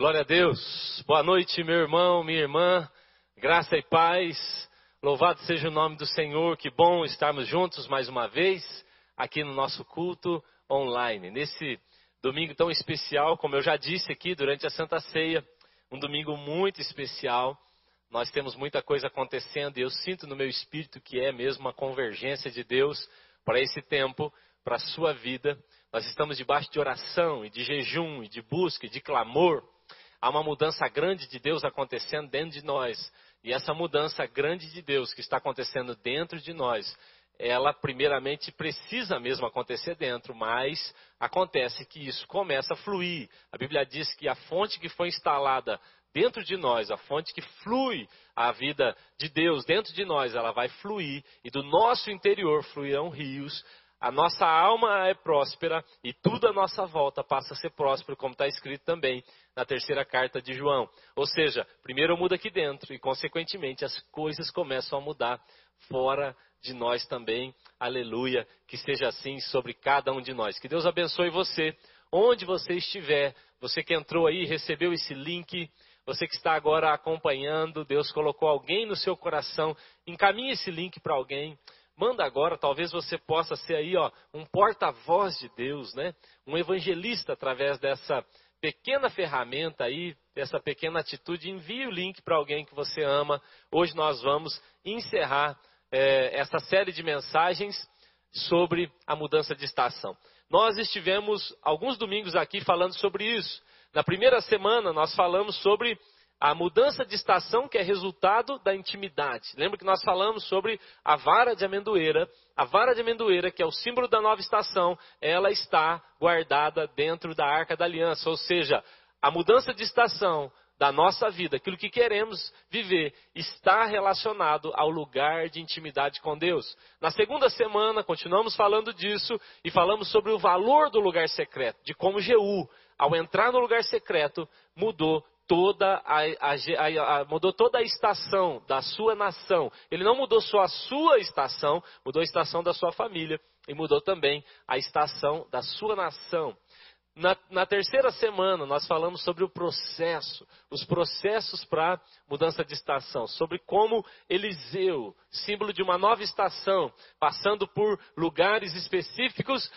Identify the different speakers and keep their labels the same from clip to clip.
Speaker 1: Glória a Deus. Boa noite, meu irmão, minha irmã. Graça e paz. Louvado seja o nome do Senhor. Que bom estarmos juntos mais uma vez aqui no nosso culto online. Nesse domingo tão especial, como eu já disse aqui durante a Santa Ceia, um domingo muito especial. Nós temos muita coisa acontecendo e eu sinto no meu espírito que é mesmo uma convergência de Deus para esse tempo, para a sua vida. Nós estamos debaixo de oração e de jejum e de busca e de clamor. Há uma mudança grande de Deus acontecendo dentro de nós. E essa mudança grande de Deus que está acontecendo dentro de nós, ela primeiramente precisa mesmo acontecer dentro, mas acontece que isso começa a fluir. A Bíblia diz que a fonte que foi instalada dentro de nós, a fonte que flui a vida de Deus dentro de nós, ela vai fluir e do nosso interior fluirão rios a nossa alma é próspera e tudo à nossa volta passa a ser próspero, como está escrito também na terceira carta de João. Ou seja, primeiro muda aqui dentro e, consequentemente, as coisas começam a mudar fora de nós também. Aleluia. Que seja assim sobre cada um de nós. Que Deus abençoe você, onde você estiver. Você que entrou aí, recebeu esse link. Você que está agora acompanhando, Deus colocou alguém no seu coração. Encaminhe esse link para alguém. Manda agora, talvez você possa ser aí, ó, um porta-voz de Deus, né? Um evangelista através dessa pequena ferramenta aí, dessa pequena atitude. Envie o link para alguém que você ama. Hoje nós vamos encerrar é, essa série de mensagens sobre a mudança de estação. Nós estivemos alguns domingos aqui falando sobre isso. Na primeira semana nós falamos sobre a mudança de estação que é resultado da intimidade. Lembra que nós falamos sobre a vara de amendoeira? A vara de amendoeira, que é o símbolo da nova estação, ela está guardada dentro da arca da aliança. Ou seja, a mudança de estação da nossa vida, aquilo que queremos viver, está relacionado ao lugar de intimidade com Deus. Na segunda semana, continuamos falando disso e falamos sobre o valor do lugar secreto, de como Jeú, ao entrar no lugar secreto, mudou toda a, a, a, mudou toda a estação da sua nação. Ele não mudou só a sua estação, mudou a estação da sua família e mudou também a estação da sua nação. Na, na terceira semana, nós falamos sobre o processo, os processos para mudança de estação, sobre como Eliseu, símbolo de uma nova estação, passando por lugares específicos,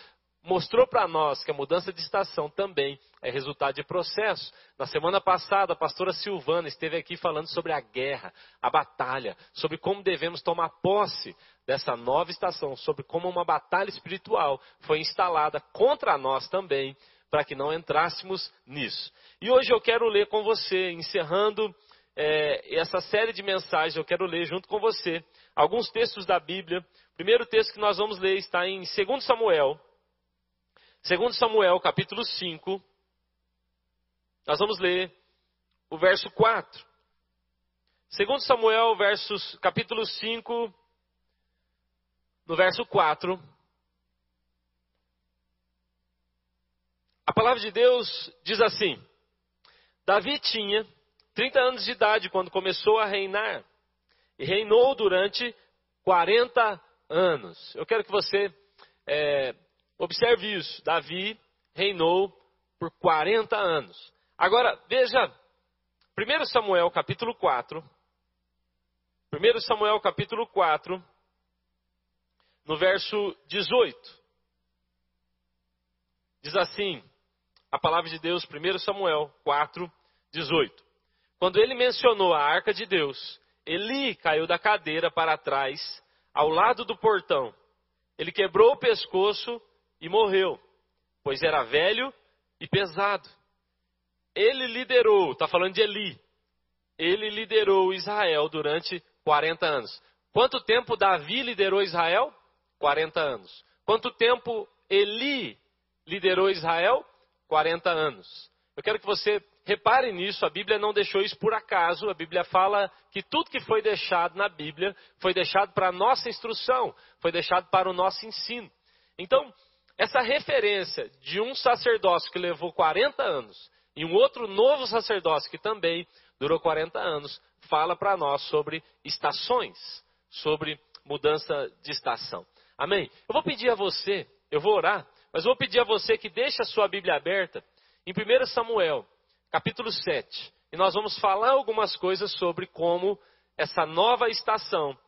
Speaker 1: mostrou para nós que a mudança de estação também é resultado de processo. Na semana passada, a pastora Silvana esteve aqui falando sobre a guerra, a batalha, sobre como devemos tomar posse dessa nova estação, sobre como uma batalha espiritual foi instalada contra nós também, para que não entrássemos nisso. E hoje eu quero ler com você, encerrando é, essa série de mensagens, eu quero ler junto com você alguns textos da Bíblia. O primeiro texto que nós vamos ler está em 2 Samuel, Segundo Samuel, capítulo 5, nós vamos ler o verso 4. Segundo Samuel, versos, capítulo 5, no verso 4. A palavra de Deus diz assim: Davi tinha 30 anos de idade quando começou a reinar, e reinou durante 40 anos. Eu quero que você é, Observe isso: Davi reinou por 40 anos. Agora, veja, 1 Samuel capítulo 4. 1 Samuel capítulo 4, no verso 18. Diz assim, a palavra de Deus, 1 Samuel 4, 18. Quando ele mencionou a arca de Deus, Eli caiu da cadeira para trás, ao lado do portão. Ele quebrou o pescoço e morreu, pois era velho e pesado. Ele liderou, está falando de Eli, ele liderou Israel durante 40 anos. Quanto tempo Davi liderou Israel? 40 anos. Quanto tempo Eli liderou Israel? 40 anos. Eu quero que você repare nisso, a Bíblia não deixou isso por acaso, a Bíblia fala que tudo que foi deixado na Bíblia foi deixado para a nossa instrução, foi deixado para o nosso ensino. Então, essa referência de um sacerdócio que levou 40 anos e um outro novo sacerdócio que também durou 40 anos, fala para nós sobre estações, sobre mudança de estação. Amém? Eu vou pedir a você, eu vou orar, mas vou pedir a você que deixe a sua Bíblia aberta em 1 Samuel, capítulo 7. E nós vamos falar algumas coisas sobre como essa nova estação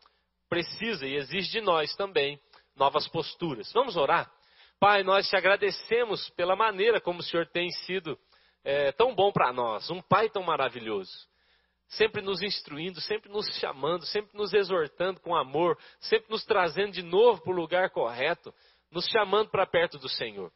Speaker 1: precisa e exige de nós também novas posturas. Vamos orar? Pai, nós te agradecemos pela maneira como o Senhor tem sido é, tão bom para nós, um Pai tão maravilhoso. Sempre nos instruindo, sempre nos chamando, sempre nos exortando com amor, sempre nos trazendo de novo para o lugar correto, nos chamando para perto do Senhor.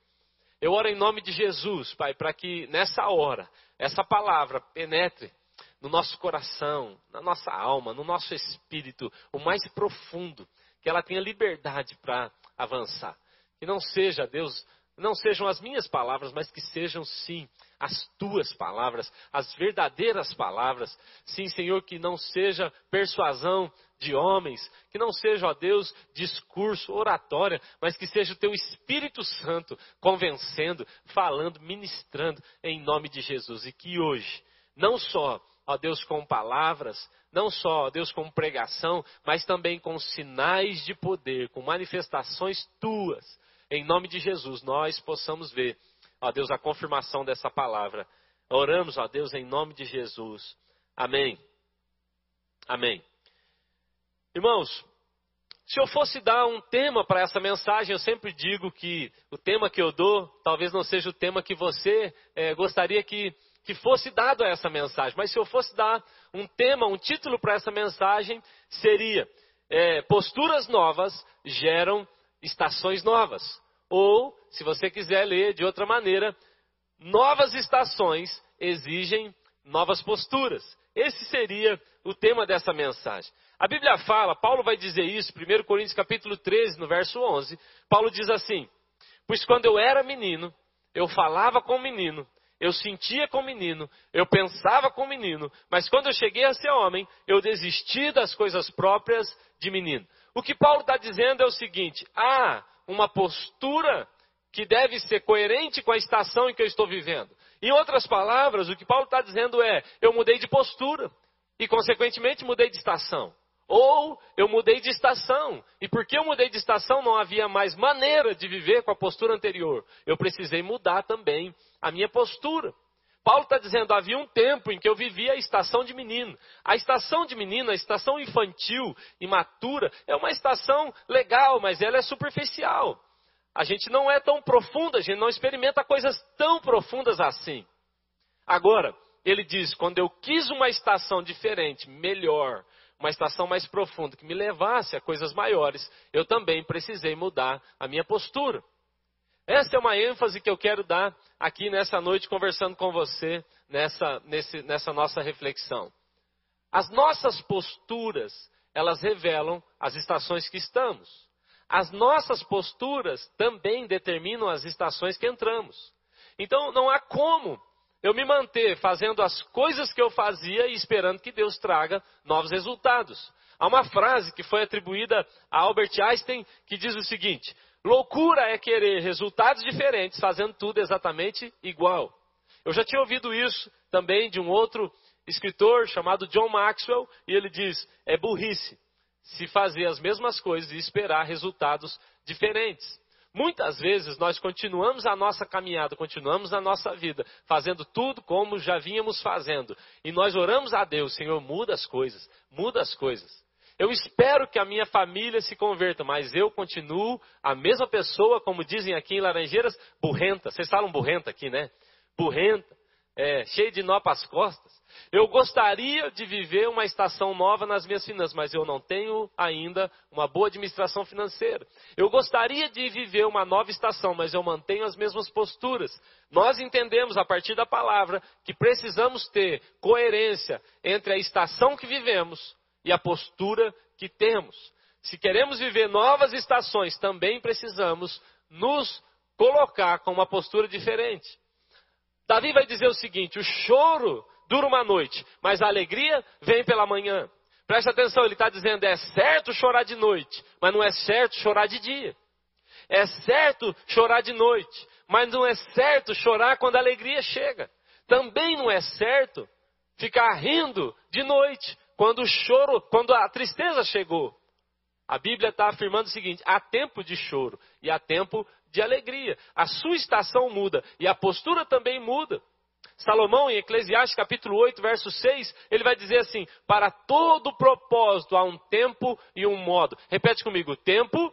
Speaker 1: Eu oro em nome de Jesus, Pai, para que nessa hora, essa palavra penetre no nosso coração, na nossa alma, no nosso espírito, o mais profundo, que ela tenha liberdade para avançar. Que não seja, Deus, não sejam as minhas palavras, mas que sejam sim as tuas palavras, as verdadeiras palavras. Sim, Senhor, que não seja persuasão de homens, que não seja, ó Deus, discurso, oratória, mas que seja o teu Espírito Santo convencendo, falando, ministrando em nome de Jesus. E que hoje, não só, ó Deus, com palavras, não só, ó Deus, com pregação, mas também com sinais de poder, com manifestações tuas, em nome de Jesus, nós possamos ver, ó Deus, a confirmação dessa palavra. Oramos, ó Deus, em nome de Jesus. Amém. Amém. Irmãos, se eu fosse dar um tema para essa mensagem, eu sempre digo que o tema que eu dou talvez não seja o tema que você é, gostaria que, que fosse dado a essa mensagem. Mas se eu fosse dar um tema, um título para essa mensagem, seria é, Posturas Novas Geram estações novas. Ou, se você quiser ler de outra maneira, novas estações exigem novas posturas. Esse seria o tema dessa mensagem. A Bíblia fala, Paulo vai dizer isso, 1 Coríntios capítulo 13, no verso 11. Paulo diz assim: Pois quando eu era menino, eu falava com menino, eu sentia com menino, eu pensava com menino, mas quando eu cheguei a ser homem, eu desisti das coisas próprias de menino. O que Paulo está dizendo é o seguinte: há uma postura que deve ser coerente com a estação em que eu estou vivendo. Em outras palavras, o que Paulo está dizendo é: eu mudei de postura e, consequentemente, mudei de estação. Ou eu mudei de estação. E porque eu mudei de estação, não havia mais maneira de viver com a postura anterior. Eu precisei mudar também a minha postura. Paulo está dizendo: havia um tempo em que eu vivia a estação de menino. A estação de menino, a estação infantil, imatura, é uma estação legal, mas ela é superficial. A gente não é tão profunda, a gente não experimenta coisas tão profundas assim. Agora, ele diz: quando eu quis uma estação diferente, melhor, uma estação mais profunda, que me levasse a coisas maiores, eu também precisei mudar a minha postura. Essa é uma ênfase que eu quero dar aqui nessa noite, conversando com você, nessa, nesse, nessa nossa reflexão. As nossas posturas, elas revelam as estações que estamos. As nossas posturas também determinam as estações que entramos. Então, não há como eu me manter fazendo as coisas que eu fazia e esperando que Deus traga novos resultados. Há uma frase que foi atribuída a Albert Einstein que diz o seguinte: Loucura é querer resultados diferentes fazendo tudo exatamente igual. Eu já tinha ouvido isso também de um outro escritor chamado John Maxwell, e ele diz: é burrice se fazer as mesmas coisas e esperar resultados diferentes. Muitas vezes nós continuamos a nossa caminhada, continuamos a nossa vida, fazendo tudo como já vínhamos fazendo. E nós oramos a Deus, Senhor, muda as coisas, muda as coisas. Eu espero que a minha família se converta, mas eu continuo a mesma pessoa, como dizem aqui em Laranjeiras, burrenta. Vocês falam burrenta aqui, né? Burrenta, é, cheio de nó para as costas. Eu gostaria de viver uma estação nova nas minhas finanças, mas eu não tenho ainda uma boa administração financeira. Eu gostaria de viver uma nova estação, mas eu mantenho as mesmas posturas. Nós entendemos a partir da palavra que precisamos ter coerência entre a estação que vivemos e a postura que temos. Se queremos viver novas estações, também precisamos nos colocar com uma postura diferente. Davi vai dizer o seguinte: o choro dura uma noite, mas a alegria vem pela manhã. Preste atenção, ele está dizendo: é certo chorar de noite, mas não é certo chorar de dia. É certo chorar de noite, mas não é certo chorar quando a alegria chega. Também não é certo ficar rindo de noite, quando o choro, quando a tristeza chegou. A Bíblia está afirmando o seguinte: há tempo de choro e há tempo de alegria. A sua estação muda e a postura também muda. Salomão, em Eclesiastes capítulo 8, verso 6, ele vai dizer assim: Para todo propósito há um tempo e um modo. Repete comigo: tempo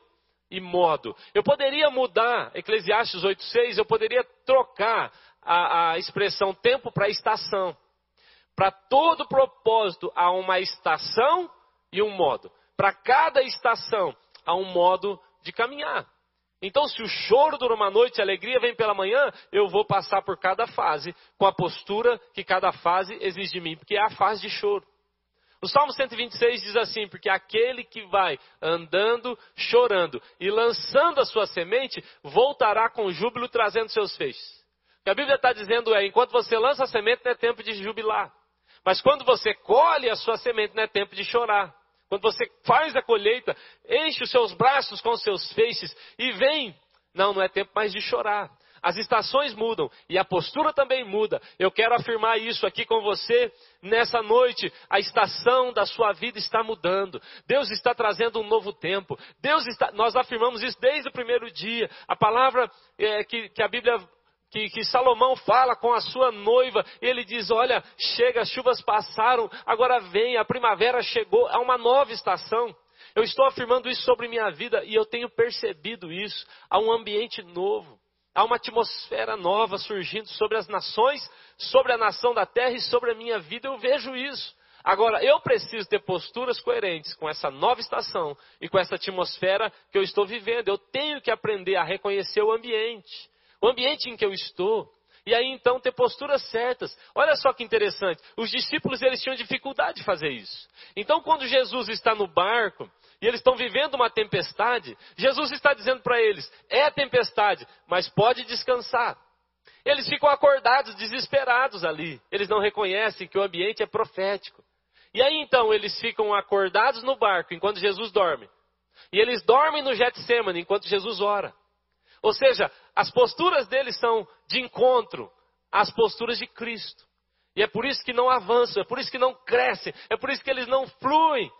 Speaker 1: e modo. Eu poderia mudar, Eclesiastes 8, 6, eu poderia trocar a, a expressão tempo para estação. Para todo propósito há uma estação e um modo. Para cada estação há um modo de caminhar. Então, se o choro dura uma noite e a alegria vem pela manhã, eu vou passar por cada fase com a postura que cada fase exige de mim, porque é a fase de choro. O Salmo 126 diz assim: Porque aquele que vai andando, chorando e lançando a sua semente, voltará com júbilo trazendo seus feixes. O que a Bíblia está dizendo é: enquanto você lança a semente, não é tempo de jubilar. Mas quando você colhe a sua semente, não é tempo de chorar. Quando você faz a colheita, enche os seus braços com os seus feixes e vem. Não, não é tempo mais de chorar. As estações mudam e a postura também muda. Eu quero afirmar isso aqui com você nessa noite. A estação da sua vida está mudando. Deus está trazendo um novo tempo. Deus está, nós afirmamos isso desde o primeiro dia. A palavra é, que, que a Bíblia que, que, Salomão fala com a sua noiva, ele diz: Olha, chega, as chuvas passaram, agora vem, a primavera chegou, há uma nova estação. Eu estou afirmando isso sobre minha vida e eu tenho percebido isso. Há um ambiente novo, há uma atmosfera nova surgindo sobre as nações, sobre a nação da terra e sobre a minha vida. Eu vejo isso. Agora, eu preciso ter posturas coerentes com essa nova estação e com essa atmosfera que eu estou vivendo. Eu tenho que aprender a reconhecer o ambiente o ambiente em que eu estou. E aí então ter posturas certas. Olha só que interessante. Os discípulos eles tinham dificuldade de fazer isso. Então quando Jesus está no barco e eles estão vivendo uma tempestade, Jesus está dizendo para eles: é tempestade, mas pode descansar. Eles ficam acordados, desesperados ali. Eles não reconhecem que o ambiente é profético. E aí então eles ficam acordados no barco enquanto Jesus dorme. E eles dormem no Getsemane enquanto Jesus ora. Ou seja, as posturas deles são de encontro às posturas de Cristo. E é por isso que não avançam, é por isso que não crescem, é por isso que eles não fluem.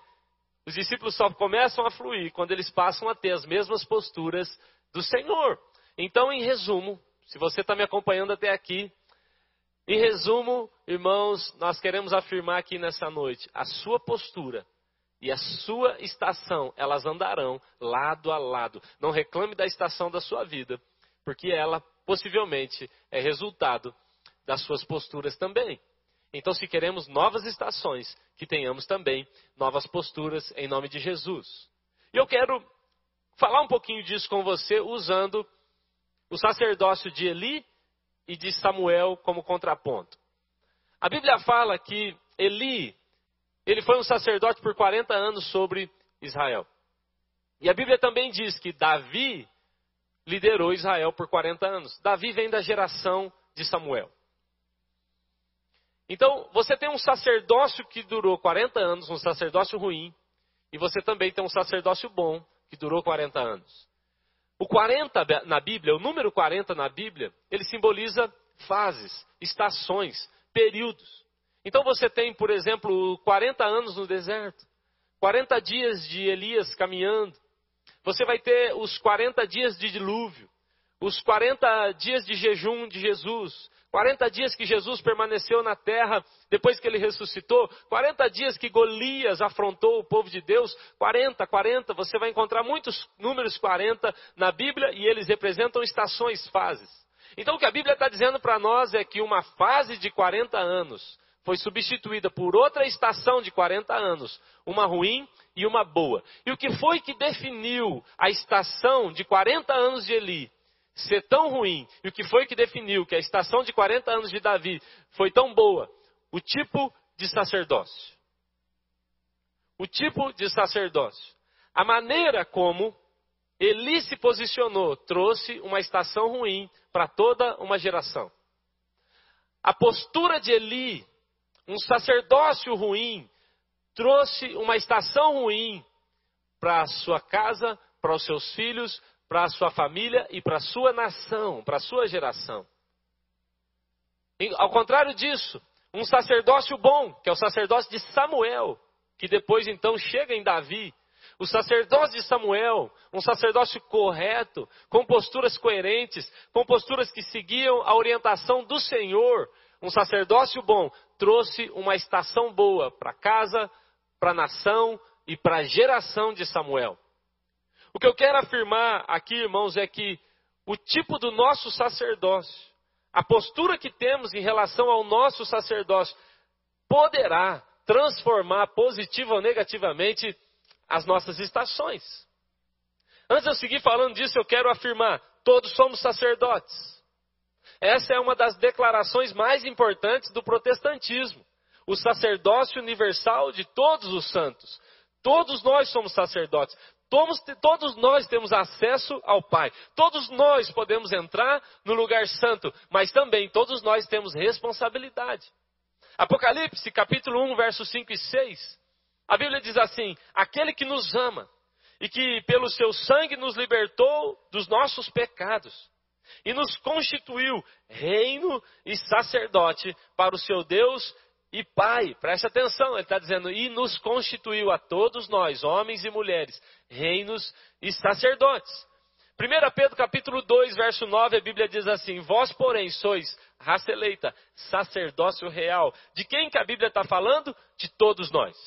Speaker 1: Os discípulos só começam a fluir quando eles passam a ter as mesmas posturas do Senhor. Então, em resumo, se você está me acompanhando até aqui, em resumo, irmãos, nós queremos afirmar aqui nessa noite: a sua postura e a sua estação, elas andarão lado a lado. Não reclame da estação da sua vida, porque ela possivelmente é resultado das suas posturas também. Então, se queremos novas estações, que tenhamos também novas posturas em nome de Jesus. E eu quero falar um pouquinho disso com você usando o sacerdócio de Eli e de Samuel como contraponto. A Bíblia fala que Eli ele foi um sacerdote por 40 anos sobre Israel. E a Bíblia também diz que Davi liderou Israel por 40 anos. Davi vem da geração de Samuel. Então, você tem um sacerdócio que durou 40 anos, um sacerdócio ruim, e você também tem um sacerdócio bom que durou 40 anos. O 40 na Bíblia, o número 40 na Bíblia, ele simboliza fases, estações, períodos. Então você tem, por exemplo, 40 anos no deserto, 40 dias de Elias caminhando. Você vai ter os 40 dias de dilúvio, os 40 dias de jejum de Jesus, 40 dias que Jesus permaneceu na terra depois que ele ressuscitou, 40 dias que Golias afrontou o povo de Deus, 40, 40, você vai encontrar muitos números 40 na Bíblia e eles representam estações, fases. Então o que a Bíblia está dizendo para nós é que uma fase de 40 anos foi substituída por outra estação de 40 anos, uma ruim e uma boa. E o que foi que definiu a estação de 40 anos de Eli ser tão ruim? E o que foi que definiu que a estação de 40 anos de Davi foi tão boa? O tipo de sacerdócio. O tipo de sacerdócio. A maneira como Eli se posicionou trouxe uma estação ruim para toda uma geração. A postura de Eli um sacerdócio ruim trouxe uma estação ruim para a sua casa, para os seus filhos, para a sua família e para a sua nação, para a sua geração. Ao contrário disso, um sacerdócio bom, que é o sacerdócio de Samuel, que depois então chega em Davi. O sacerdócio de Samuel, um sacerdócio correto, com posturas coerentes, com posturas que seguiam a orientação do Senhor, Um sacerdócio bom trouxe uma estação boa para casa, para a nação e para a geração de Samuel. O que eu quero afirmar aqui, irmãos, é que o tipo do nosso sacerdócio, a postura que temos em relação ao nosso sacerdócio, poderá transformar positiva ou negativamente as nossas estações. Antes de eu seguir falando disso, eu quero afirmar: todos somos sacerdotes. Essa é uma das declarações mais importantes do protestantismo. O sacerdócio universal de todos os santos. Todos nós somos sacerdotes. Todos, todos, nós temos acesso ao Pai. Todos nós podemos entrar no lugar santo, mas também todos nós temos responsabilidade. Apocalipse, capítulo 1, versos 5 e 6. A Bíblia diz assim: Aquele que nos ama e que pelo seu sangue nos libertou dos nossos pecados e nos constituiu reino e sacerdote para o seu Deus e Pai. Preste atenção, ele está dizendo, e nos constituiu a todos nós, homens e mulheres, reinos e sacerdotes. 1 Pedro capítulo 2, verso 9, a Bíblia diz assim: Vós, porém, sois raça eleita, sacerdócio real. De quem que a Bíblia está falando? De todos nós.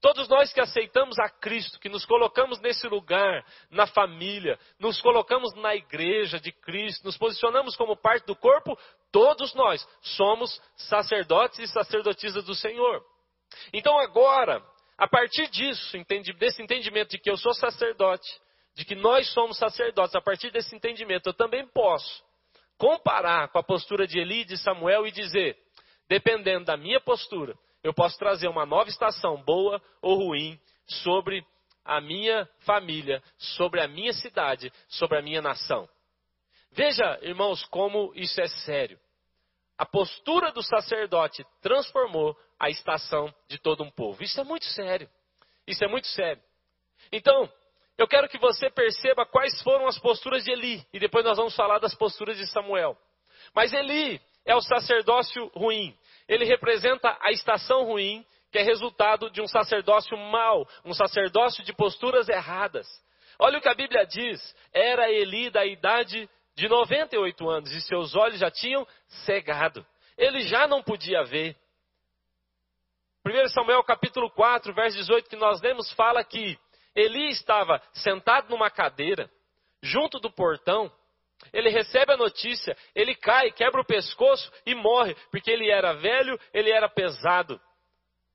Speaker 1: Todos nós que aceitamos a Cristo, que nos colocamos nesse lugar, na família, nos colocamos na igreja de Cristo, nos posicionamos como parte do corpo, todos nós somos sacerdotes e sacerdotisas do Senhor. Então agora, a partir disso, desse entendimento de que eu sou sacerdote, de que nós somos sacerdotes, a partir desse entendimento, eu também posso comparar com a postura de Eli e de Samuel e dizer, dependendo da minha postura, eu posso trazer uma nova estação, boa ou ruim, sobre a minha família, sobre a minha cidade, sobre a minha nação. Veja, irmãos, como isso é sério. A postura do sacerdote transformou a estação de todo um povo. Isso é muito sério. Isso é muito sério. Então, eu quero que você perceba quais foram as posturas de Eli, e depois nós vamos falar das posturas de Samuel. Mas Eli é o sacerdócio ruim ele representa a estação ruim, que é resultado de um sacerdócio mau, um sacerdócio de posturas erradas. Olha o que a Bíblia diz: era Eli da idade de 98 anos e seus olhos já tinham cegado. Ele já não podia ver. 1 Samuel capítulo 4, verso 18 que nós lemos fala que Eli estava sentado numa cadeira, junto do portão, ele recebe a notícia, ele cai, quebra o pescoço e morre, porque ele era velho, ele era pesado.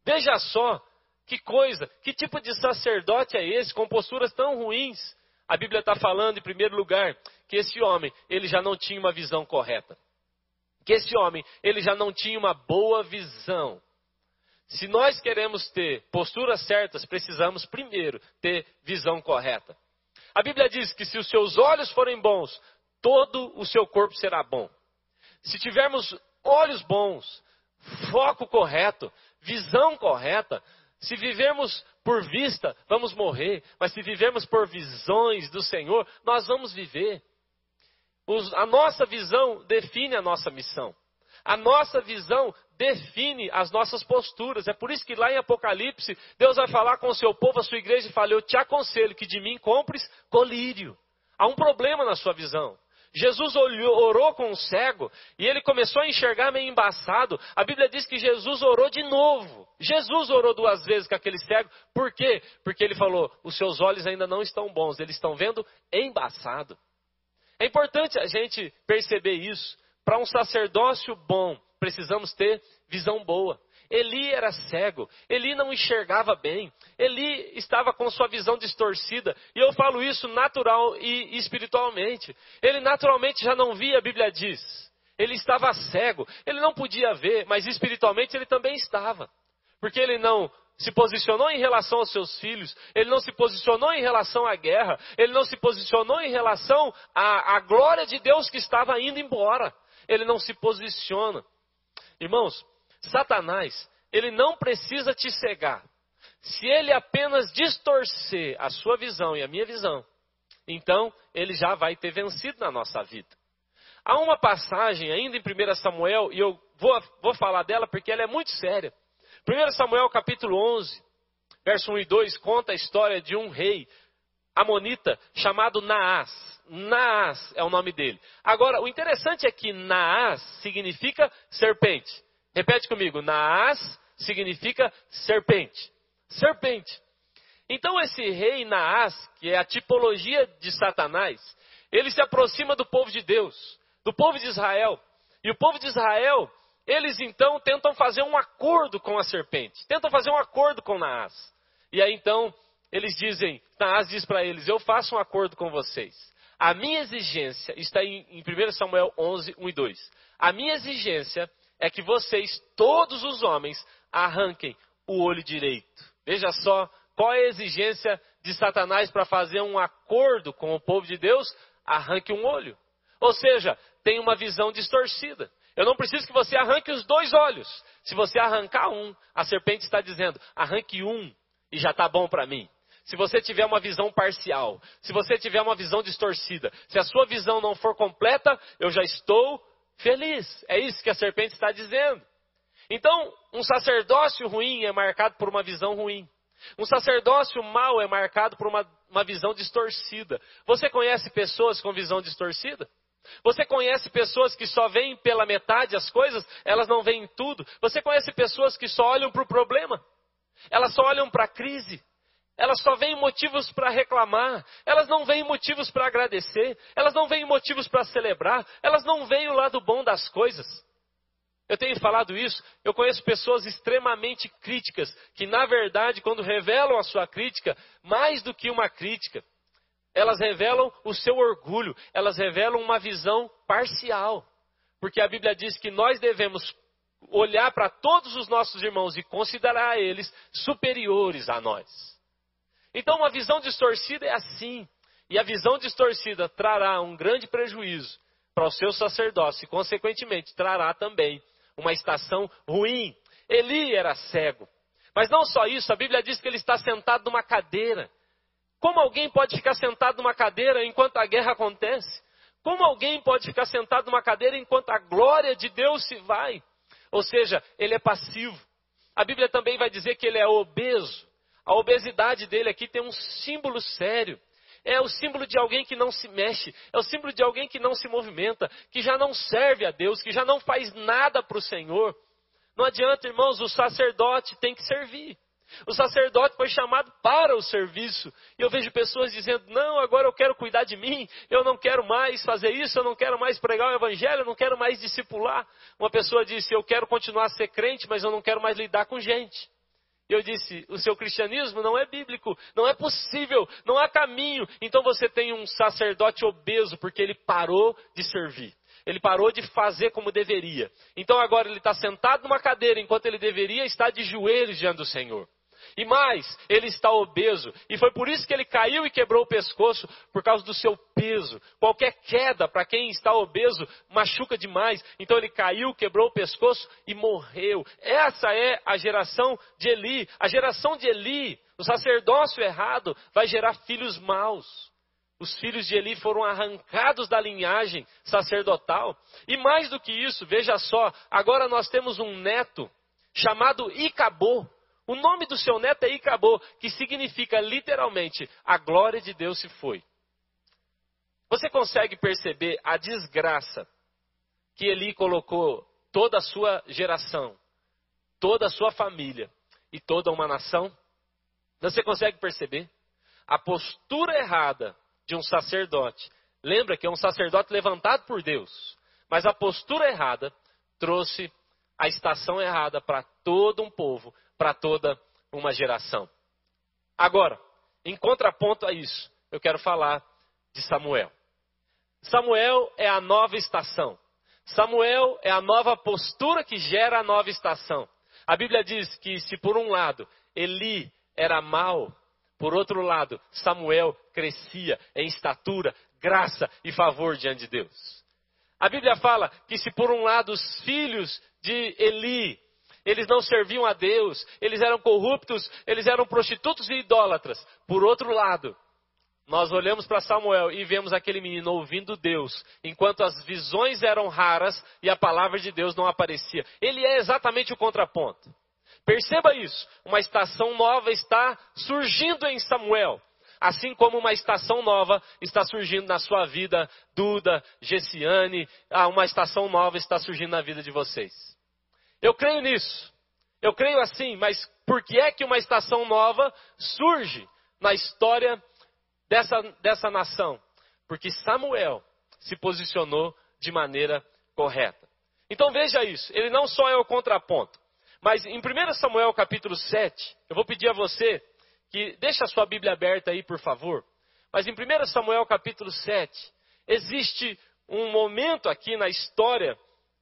Speaker 1: Veja só, que coisa, que tipo de sacerdote é esse, com posturas tão ruins? A Bíblia está falando, em primeiro lugar, que esse homem, ele já não tinha uma visão correta. Que esse homem, ele já não tinha uma boa visão. Se nós queremos ter posturas certas, precisamos primeiro ter visão correta. A Bíblia diz que se os seus olhos forem bons, todo o seu corpo será bom. Se tivermos olhos bons, foco correto, visão correta, se vivermos por vista, vamos morrer, mas se vivermos por visões do Senhor, nós vamos viver. Os, a nossa visão define a nossa missão. A nossa visão define as nossas posturas. É por isso que lá em Apocalipse, Deus vai falar com o seu povo, a sua igreja, e fala: Eu te aconselho que de mim compres colírio. Há um problema na sua visão. Jesus olhou, orou com um cego e ele começou a enxergar meio embaçado. A Bíblia diz que Jesus orou de novo. Jesus orou duas vezes com aquele cego. Por quê? Porque ele falou: os seus olhos ainda não estão bons, eles estão vendo embaçado. É importante a gente perceber isso. Para um sacerdócio bom, precisamos ter visão boa. Eli era cego, Eli não enxergava bem, Eli estava com sua visão distorcida, e eu falo isso natural e espiritualmente. Ele naturalmente já não via, a Bíblia diz. Ele estava cego, ele não podia ver, mas espiritualmente ele também estava. Porque ele não se posicionou em relação aos seus filhos, ele não se posicionou em relação à guerra, ele não se posicionou em relação à, à glória de Deus que estava indo embora. Ele não se posiciona. Irmãos, Satanás, ele não precisa te cegar. Se ele apenas distorcer a sua visão e a minha visão, então ele já vai ter vencido na nossa vida. Há uma passagem ainda em 1 Samuel, e eu vou, vou falar dela porque ela é muito séria. 1 Samuel capítulo 11, verso 1 e 2, conta a história de um rei amonita chamado Naás. Naas é o nome dele. Agora, o interessante é que Naas significa serpente. Repete comigo, Naas significa serpente. Serpente. Então esse rei Naas, que é a tipologia de Satanás, ele se aproxima do povo de Deus, do povo de Israel. E o povo de Israel, eles então tentam fazer um acordo com a serpente, tentam fazer um acordo com Naas. E aí então eles dizem, Naas diz para eles: Eu faço um acordo com vocês. A minha exigência está em, em 1 Samuel 11, 1 e 2. A minha exigência é que vocês, todos os homens, arranquem o olho direito. Veja só qual é a exigência de Satanás para fazer um acordo com o povo de Deus? Arranque um olho. Ou seja, tem uma visão distorcida. Eu não preciso que você arranque os dois olhos. Se você arrancar um, a serpente está dizendo: arranque um e já está bom para mim. Se você tiver uma visão parcial, se você tiver uma visão distorcida, se a sua visão não for completa, eu já estou feliz. É isso que a serpente está dizendo. Então, um sacerdócio ruim é marcado por uma visão ruim. Um sacerdócio mau é marcado por uma, uma visão distorcida. Você conhece pessoas com visão distorcida? Você conhece pessoas que só veem pela metade as coisas, elas não veem tudo. Você conhece pessoas que só olham para o problema, elas só olham para a crise, elas só veem motivos para reclamar, elas não veem motivos para agradecer, elas não veem motivos para celebrar, elas não veem o lado bom das coisas. Eu tenho falado isso, eu conheço pessoas extremamente críticas, que na verdade, quando revelam a sua crítica, mais do que uma crítica, elas revelam o seu orgulho, elas revelam uma visão parcial. Porque a Bíblia diz que nós devemos olhar para todos os nossos irmãos e considerar eles superiores a nós. Então, uma visão distorcida é assim. E a visão distorcida trará um grande prejuízo para o seu sacerdócio e, consequentemente, trará também uma estação ruim. Eli era cego. Mas não só isso, a Bíblia diz que ele está sentado numa cadeira. Como alguém pode ficar sentado numa cadeira enquanto a guerra acontece? Como alguém pode ficar sentado numa cadeira enquanto a glória de Deus se vai? Ou seja, ele é passivo. A Bíblia também vai dizer que ele é obeso. A obesidade dele aqui tem um símbolo sério. É o símbolo de alguém que não se mexe, é o símbolo de alguém que não se movimenta, que já não serve a Deus, que já não faz nada para o Senhor. Não adianta, irmãos, o sacerdote tem que servir. O sacerdote foi chamado para o serviço. E eu vejo pessoas dizendo: Não, agora eu quero cuidar de mim, eu não quero mais fazer isso, eu não quero mais pregar o evangelho, eu não quero mais discipular. Uma pessoa disse: Eu quero continuar a ser crente, mas eu não quero mais lidar com gente. Eu disse: o seu cristianismo não é bíblico, não é possível, não há caminho. Então você tem um sacerdote obeso porque ele parou de servir. Ele parou de fazer como deveria. Então agora ele está sentado numa cadeira enquanto ele deveria estar de joelhos diante do Senhor. E mais, ele está obeso. E foi por isso que ele caiu e quebrou o pescoço, por causa do seu peso. Qualquer queda para quem está obeso machuca demais. Então ele caiu, quebrou o pescoço e morreu. Essa é a geração de Eli. A geração de Eli, o sacerdócio errado, vai gerar filhos maus. Os filhos de Eli foram arrancados da linhagem sacerdotal. E mais do que isso, veja só, agora nós temos um neto chamado Icabô. O nome do seu neto é Icabô, que significa literalmente a glória de Deus se foi. Você consegue perceber a desgraça que Eli colocou toda a sua geração, toda a sua família e toda uma nação? Você consegue perceber? A postura errada de um sacerdote. Lembra que é um sacerdote levantado por Deus, mas a postura errada trouxe a estação errada para todo um povo para toda uma geração. Agora, em contraponto a isso, eu quero falar de Samuel. Samuel é a nova estação. Samuel é a nova postura que gera a nova estação. A Bíblia diz que se por um lado Eli era mau, por outro lado Samuel crescia em estatura, graça e favor diante de Deus. A Bíblia fala que se por um lado os filhos de Eli eles não serviam a Deus, eles eram corruptos, eles eram prostitutos e idólatras. Por outro lado, nós olhamos para Samuel e vemos aquele menino ouvindo Deus, enquanto as visões eram raras e a palavra de Deus não aparecia. Ele é exatamente o contraponto. Perceba isso, uma estação nova está surgindo em Samuel. Assim como uma estação nova está surgindo na sua vida, Duda, Gessiane, ah, uma estação nova está surgindo na vida de vocês. Eu creio nisso. Eu creio assim, mas por que é que uma estação nova surge na história dessa, dessa nação? Porque Samuel se posicionou de maneira correta. Então veja isso, ele não só é o contraponto, mas em 1 Samuel capítulo 7, eu vou pedir a você que deixe a sua Bíblia aberta aí, por favor. Mas em 1 Samuel capítulo 7, existe um momento aqui na história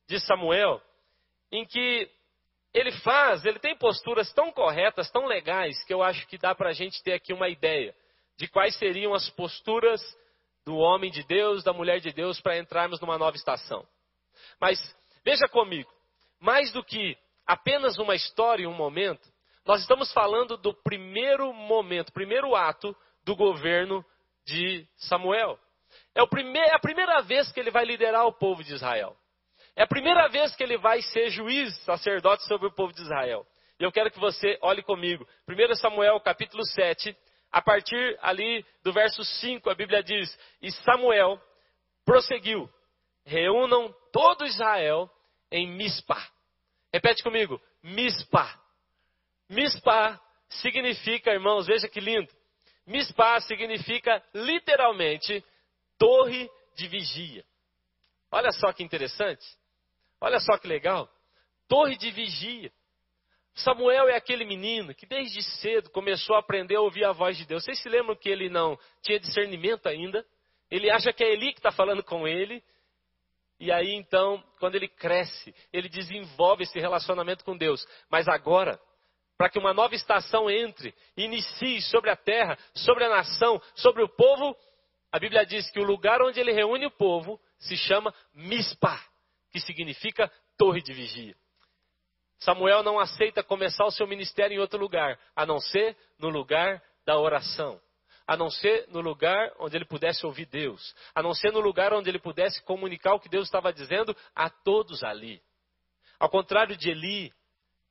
Speaker 1: de Samuel em que ele faz, ele tem posturas tão corretas, tão legais, que eu acho que dá para a gente ter aqui uma ideia de quais seriam as posturas do homem de Deus, da mulher de Deus, para entrarmos numa nova estação. Mas veja comigo, mais do que apenas uma história e um momento, nós estamos falando do primeiro momento, primeiro ato do governo de Samuel. É, é a primeira vez que ele vai liderar o povo de Israel. É a primeira vez que ele vai ser juiz, sacerdote sobre o povo de Israel. E eu quero que você olhe comigo. 1 Samuel capítulo 7, a partir ali do verso 5, a Bíblia diz: E Samuel prosseguiu: Reúnam todo Israel em Mispa. Repete comigo: Mispa. Mispa significa, irmãos, veja que lindo. Mispa significa literalmente torre de vigia. Olha só que interessante. Olha só que legal. Torre de vigia. Samuel é aquele menino que desde cedo começou a aprender a ouvir a voz de Deus. Vocês se lembram que ele não tinha discernimento ainda? Ele acha que é Eli que está falando com ele. E aí então, quando ele cresce, ele desenvolve esse relacionamento com Deus. Mas agora, para que uma nova estação entre, inicie sobre a terra, sobre a nação, sobre o povo, a Bíblia diz que o lugar onde ele reúne o povo se chama Mispa que significa torre de vigia. Samuel não aceita começar o seu ministério em outro lugar, a não ser no lugar da oração, a não ser no lugar onde ele pudesse ouvir Deus, a não ser no lugar onde ele pudesse comunicar o que Deus estava dizendo a todos ali. Ao contrário de Eli,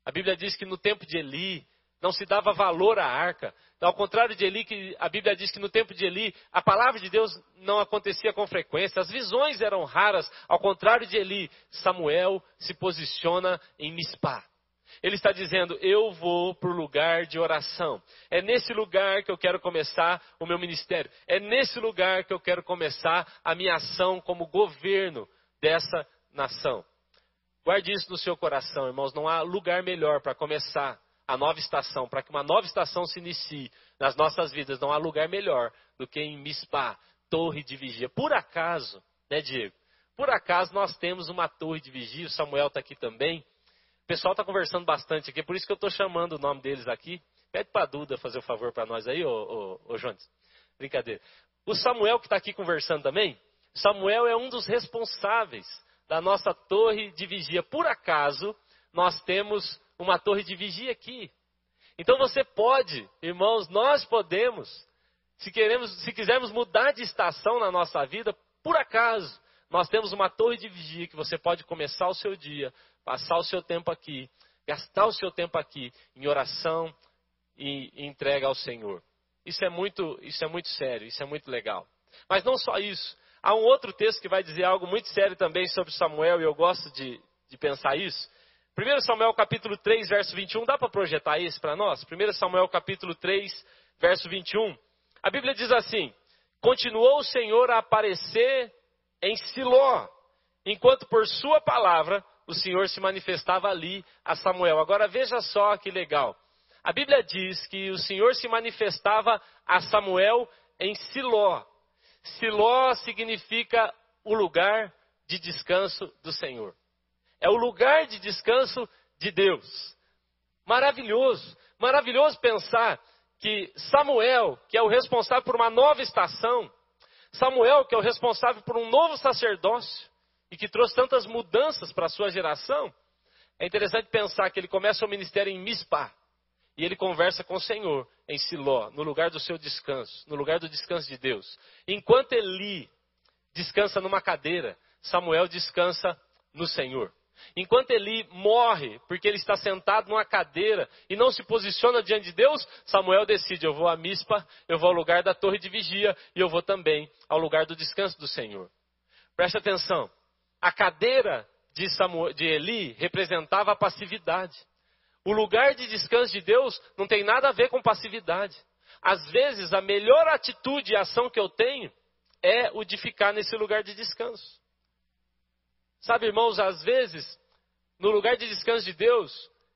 Speaker 1: a Bíblia diz que no tempo de Eli não se dava valor à arca, ao contrário de Eli, que a Bíblia diz que no tempo de Eli, a palavra de Deus não acontecia com frequência, as visões eram raras. Ao contrário de Eli, Samuel se posiciona em Mispá. Ele está dizendo: Eu vou para o lugar de oração. É nesse lugar que eu quero começar o meu ministério. É nesse lugar que eu quero começar a minha ação como governo dessa nação. Guarde isso no seu coração, irmãos. Não há lugar melhor para começar a nova estação, para que uma nova estação se inicie nas nossas vidas, não há lugar melhor do que em Mispá, torre de vigia. Por acaso, né, Diego? Por acaso nós temos uma torre de vigia, o Samuel está aqui também. O pessoal está conversando bastante aqui, por isso que eu estou chamando o nome deles aqui. Pede para a Duda fazer o um favor para nós aí, ô, ô, ô Jones. Brincadeira. O Samuel que está aqui conversando também, Samuel é um dos responsáveis da nossa torre de vigia. Por acaso, nós temos uma torre de vigia aqui. Então você pode, irmãos, nós podemos, se queremos, se quisermos mudar de estação na nossa vida, por acaso, nós temos uma torre de vigia que você pode começar o seu dia, passar o seu tempo aqui, gastar o seu tempo aqui em oração e entrega ao Senhor. Isso é muito, isso é muito sério, isso é muito legal. Mas não só isso. Há um outro texto que vai dizer algo muito sério também sobre Samuel, e eu gosto de, de pensar isso. 1 Samuel capítulo 3, verso 21, dá para projetar isso para nós? 1 Samuel capítulo 3, verso 21. A Bíblia diz assim: Continuou o Senhor a aparecer em Siló, enquanto por sua palavra o Senhor se manifestava ali a Samuel. Agora veja só que legal. A Bíblia diz que o Senhor se manifestava a Samuel em Siló. Siló significa o lugar de descanso do Senhor. É o lugar de descanso de Deus. Maravilhoso, maravilhoso pensar que Samuel, que é o responsável por uma nova estação, Samuel, que é o responsável por um novo sacerdócio e que trouxe tantas mudanças para a sua geração, é interessante pensar que ele começa o ministério em Mispá e ele conversa com o Senhor em Siló, no lugar do seu descanso, no lugar do descanso de Deus. Enquanto Eli descansa numa cadeira, Samuel descansa no Senhor. Enquanto Eli morre, porque ele está sentado numa cadeira e não se posiciona diante de Deus, Samuel decide: eu vou a Mispa, eu vou ao lugar da torre de vigia e eu vou também ao lugar do descanso do Senhor. Preste atenção: a cadeira de, Samuel, de Eli representava a passividade. O lugar de descanso de Deus não tem nada a ver com passividade. Às vezes, a melhor atitude e ação que eu tenho é o de ficar nesse lugar de descanso. Sabe, irmãos, às vezes, no lugar de descanso de Deus,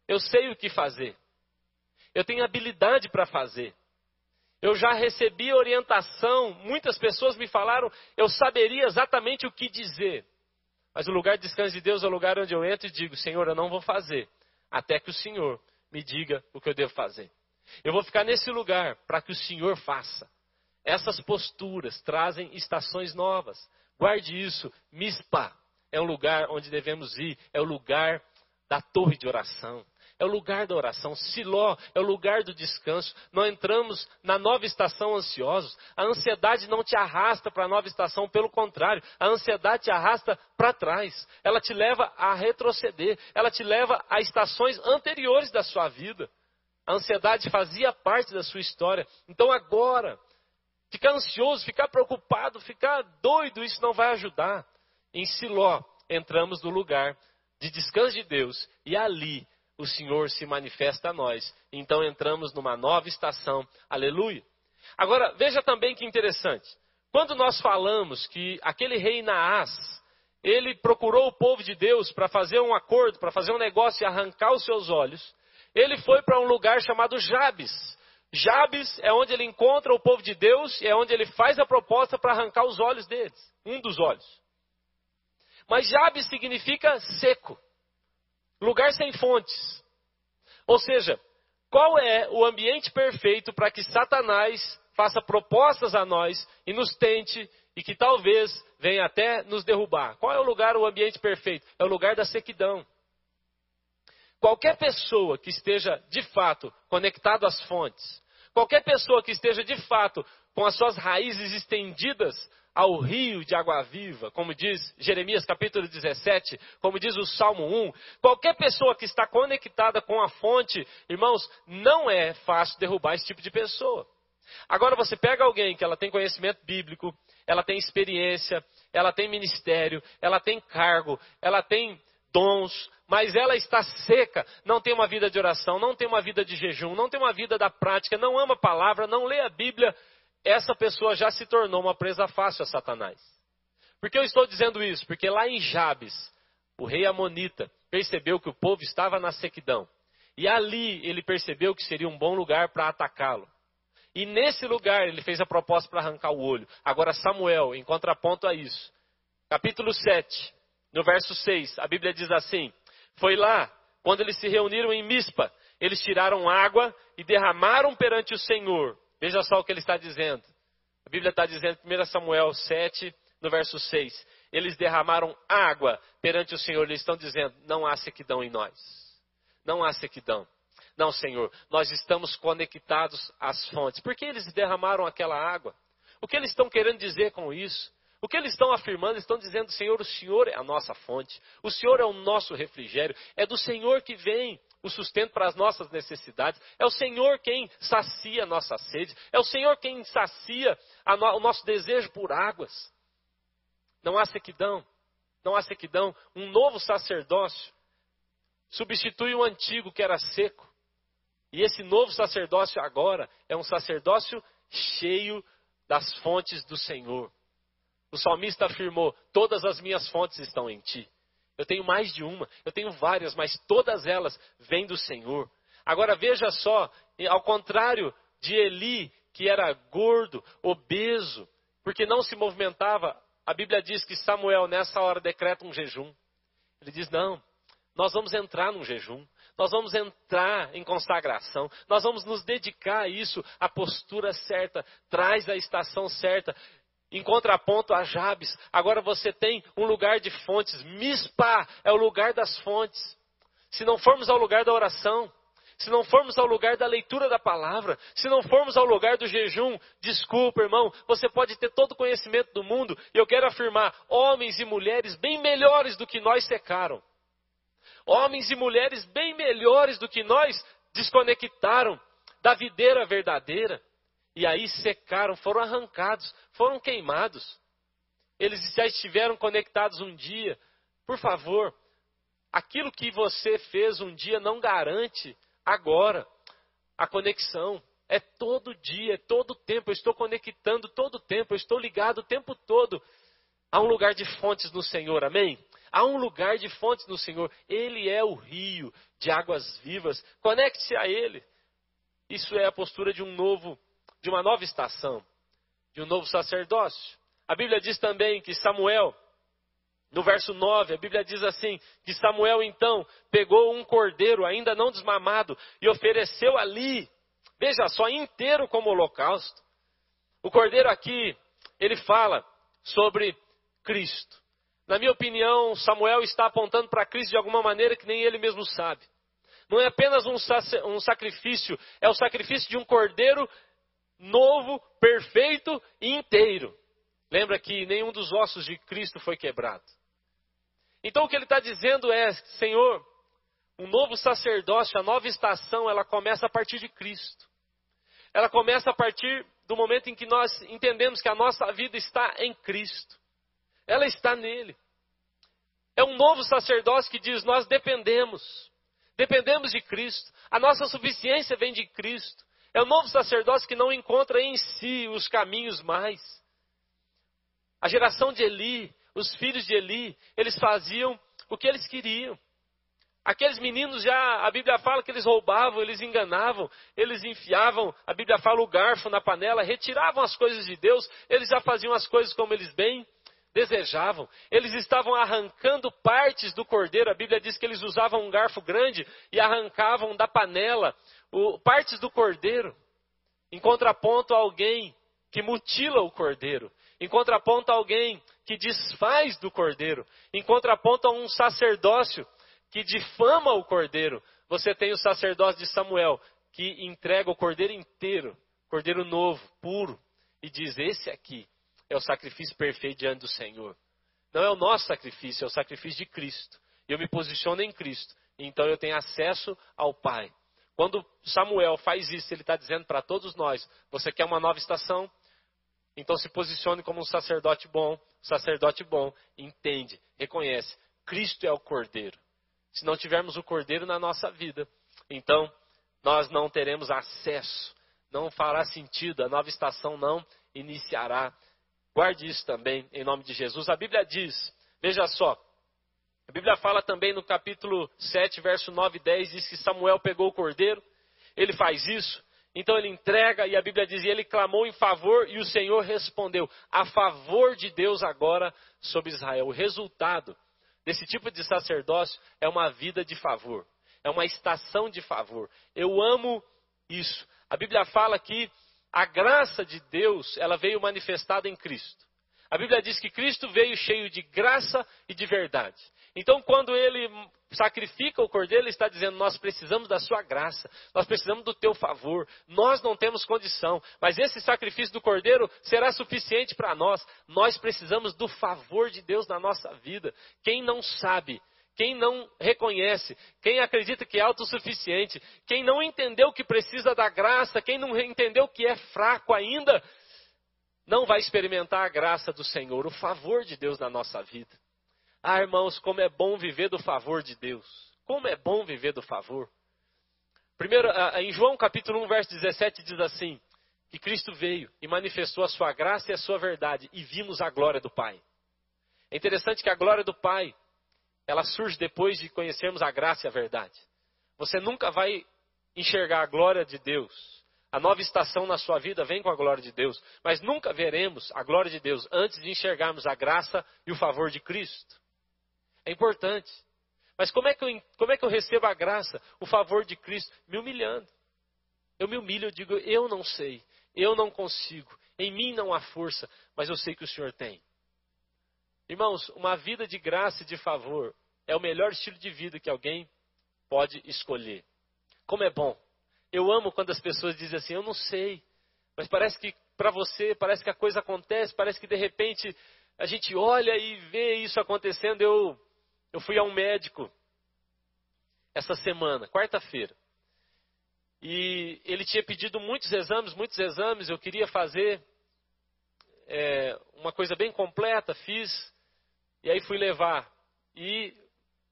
Speaker 1: eu sei o que fazer. Eu tenho habilidade para fazer. Eu já recebi orientação, muitas pessoas me falaram, eu saberia exatamente o que dizer. Mas o lugar de descanso de Deus é o lugar onde eu entro e digo: Senhor, eu não vou fazer, até que o Senhor me diga o que eu devo fazer. Eu vou ficar nesse lugar para que o Senhor faça. Essas posturas trazem estações novas. Guarde isso, mispa é o lugar onde devemos ir, é o lugar da torre de oração. É o lugar da oração. Siló é o lugar do descanso. Nós entramos na nova estação ansiosos. A ansiedade não te arrasta para a nova estação, pelo contrário, a ansiedade te arrasta para trás. Ela te leva a retroceder. Ela te leva a estações anteriores da sua vida. A ansiedade fazia parte da sua história. Então agora, ficar ansioso, ficar preocupado, ficar doido, isso não vai ajudar em Siló, entramos no lugar de descanso de Deus e ali o Senhor se manifesta a nós. Então entramos numa nova estação. Aleluia. Agora, veja também que interessante. Quando nós falamos que aquele rei Naás, ele procurou o povo de Deus para fazer um acordo, para fazer um negócio e arrancar os seus olhos, ele foi para um lugar chamado Jabes. Jabes é onde ele encontra o povo de Deus e é onde ele faz a proposta para arrancar os olhos deles, um dos olhos. Mas Jabes significa seco, lugar sem fontes. Ou seja, qual é o ambiente perfeito para que Satanás faça propostas a nós e nos tente e que talvez venha até nos derrubar? Qual é o lugar, o ambiente perfeito? É o lugar da sequidão. Qualquer pessoa que esteja de fato conectado às fontes, qualquer pessoa que esteja de fato com as suas raízes estendidas ao rio de água viva, como diz Jeremias capítulo 17, como diz o Salmo 1. Qualquer pessoa que está conectada com a fonte, irmãos, não é fácil derrubar esse tipo de pessoa. Agora você pega alguém que ela tem conhecimento bíblico, ela tem experiência, ela tem ministério, ela tem cargo, ela tem dons, mas ela está seca, não tem uma vida de oração, não tem uma vida de jejum, não tem uma vida da prática, não ama a palavra, não lê a Bíblia, essa pessoa já se tornou uma presa fácil a Satanás. Por que eu estou dizendo isso? Porque lá em Jabes, o rei Amonita percebeu que o povo estava na sequidão. E ali ele percebeu que seria um bom lugar para atacá-lo. E nesse lugar ele fez a proposta para arrancar o olho. Agora, Samuel, em contraponto a isso, capítulo 7, no verso 6, a Bíblia diz assim: Foi lá, quando eles se reuniram em Mispa, eles tiraram água e derramaram perante o Senhor Veja só o que ele está dizendo. A Bíblia está dizendo, 1 Samuel 7, no verso 6. Eles derramaram água perante o Senhor. Eles estão dizendo: não há sequidão em nós. Não há sequidão. Não, Senhor, nós estamos conectados às fontes. Por que eles derramaram aquela água? O que eles estão querendo dizer com isso? O que eles estão afirmando? Estão dizendo, Senhor, o Senhor é a nossa fonte, o Senhor é o nosso refrigério, é do Senhor que vem o sustento para as nossas necessidades. É o Senhor quem sacia a nossa sede. É o Senhor quem sacia no, o nosso desejo por águas. Não há sequidão. Não há sequidão. Um novo sacerdócio substitui o antigo que era seco. E esse novo sacerdócio agora é um sacerdócio cheio das fontes do Senhor. O salmista afirmou: Todas as minhas fontes estão em ti. Eu tenho mais de uma, eu tenho várias, mas todas elas vêm do Senhor. Agora veja só, ao contrário de Eli, que era gordo, obeso, porque não se movimentava, a Bíblia diz que Samuel nessa hora decreta um jejum. Ele diz: não, nós vamos entrar num jejum, nós vamos entrar em consagração, nós vamos nos dedicar a isso, a postura certa, traz a estação certa em contraponto a Jabes, agora você tem um lugar de fontes. Mispa é o lugar das fontes. Se não formos ao lugar da oração, se não formos ao lugar da leitura da palavra, se não formos ao lugar do jejum, desculpa, irmão, você pode ter todo o conhecimento do mundo, e eu quero afirmar: homens e mulheres bem melhores do que nós secaram. Homens e mulheres bem melhores do que nós desconectaram da videira verdadeira. E aí secaram, foram arrancados, foram queimados. Eles já estiveram conectados um dia. Por favor, aquilo que você fez um dia não garante agora a conexão. É todo dia, é todo tempo. Eu estou conectando todo tempo, eu estou ligado o tempo todo. Há um lugar de fontes no Senhor, amém? Há um lugar de fontes no Senhor. Ele é o rio de águas vivas. Conecte-se a Ele. Isso é a postura de um novo, de uma nova estação, de um novo sacerdócio. A Bíblia diz também que Samuel, no verso 9, a Bíblia diz assim: que Samuel então pegou um cordeiro ainda não desmamado e ofereceu ali, veja só, inteiro como holocausto. O cordeiro aqui, ele fala sobre Cristo. Na minha opinião, Samuel está apontando para Cristo de alguma maneira que nem ele mesmo sabe. Não é apenas um, um sacrifício, é o sacrifício de um cordeiro novo, perfeito e inteiro. Lembra que nenhum dos ossos de Cristo foi quebrado. Então o que ele está dizendo é, Senhor, um novo sacerdócio, a nova estação, ela começa a partir de Cristo. Ela começa a partir do momento em que nós entendemos que a nossa vida está em Cristo. Ela está nele. É um novo sacerdócio que diz: nós dependemos. Dependemos de Cristo. A nossa suficiência vem de Cristo. É um novo sacerdócio que não encontra em si os caminhos mais. A geração de Eli, os filhos de Eli, eles faziam o que eles queriam. Aqueles meninos já, a Bíblia fala que eles roubavam, eles enganavam, eles enfiavam, a Bíblia fala o garfo na panela, retiravam as coisas de Deus, eles já faziam as coisas como eles bem desejavam. Eles estavam arrancando partes do cordeiro, a Bíblia diz que eles usavam um garfo grande e arrancavam da panela o, partes do cordeiro, em contraponto a alguém que mutila o cordeiro, em contraponto a alguém que desfaz do cordeiro, em contraponto a um sacerdócio que difama o cordeiro. Você tem o sacerdócio de Samuel, que entrega o cordeiro inteiro, cordeiro novo, puro, e diz: Esse aqui é o sacrifício perfeito diante do Senhor. Não é o nosso sacrifício, é o sacrifício de Cristo. Eu me posiciono em Cristo, então eu tenho acesso ao Pai. Quando Samuel faz isso, ele está dizendo para todos nós: Você quer uma nova estação? Então se posicione como um sacerdote bom. sacerdote bom entende, reconhece: Cristo é o Cordeiro. Se não tivermos o Cordeiro na nossa vida, então nós não teremos acesso, não fará sentido, a nova estação não iniciará. Guarde isso também, em nome de Jesus. A Bíblia diz, veja só, a Bíblia fala também no capítulo 7, verso 9 e 10, diz que Samuel pegou o cordeiro, ele faz isso, então ele entrega e a Bíblia diz: ele clamou em favor e o Senhor respondeu a favor de Deus agora sobre Israel. O resultado desse tipo de sacerdócio é uma vida de favor, é uma estação de favor. Eu amo isso. A Bíblia fala que a graça de Deus, ela veio manifestada em Cristo. A Bíblia diz que Cristo veio cheio de graça e de verdade. Então, quando ele sacrifica o cordeiro, ele está dizendo: Nós precisamos da sua graça, nós precisamos do teu favor, nós não temos condição, mas esse sacrifício do cordeiro será suficiente para nós. Nós precisamos do favor de Deus na nossa vida. Quem não sabe, quem não reconhece, quem acredita que é autossuficiente, quem não entendeu que precisa da graça, quem não entendeu que é fraco ainda, não vai experimentar a graça do Senhor, o favor de Deus na nossa vida. Ah, irmãos, como é bom viver do favor de Deus. Como é bom viver do favor. Primeiro, em João capítulo 1, verso 17, diz assim: que Cristo veio e manifestou a sua graça e a sua verdade, e vimos a glória do Pai. É interessante que a glória do Pai, ela surge depois de conhecermos a graça e a verdade. Você nunca vai enxergar a glória de Deus. A nova estação na sua vida vem com a glória de Deus, mas nunca veremos a glória de Deus antes de enxergarmos a graça e o favor de Cristo. É importante. Mas como é, que eu, como é que eu recebo a graça, o favor de Cristo? Me humilhando. Eu me humilho, eu digo, eu não sei, eu não consigo, em mim não há força, mas eu sei que o Senhor tem. Irmãos, uma vida de graça e de favor é o melhor estilo de vida que alguém pode escolher. Como é bom. Eu amo quando as pessoas dizem assim, eu não sei, mas parece que para você, parece que a coisa acontece, parece que de repente a gente olha e vê isso acontecendo. Eu eu fui a um médico essa semana, quarta-feira. E ele tinha pedido muitos exames, muitos exames, eu queria fazer é, uma coisa bem completa, fiz, e aí fui levar. E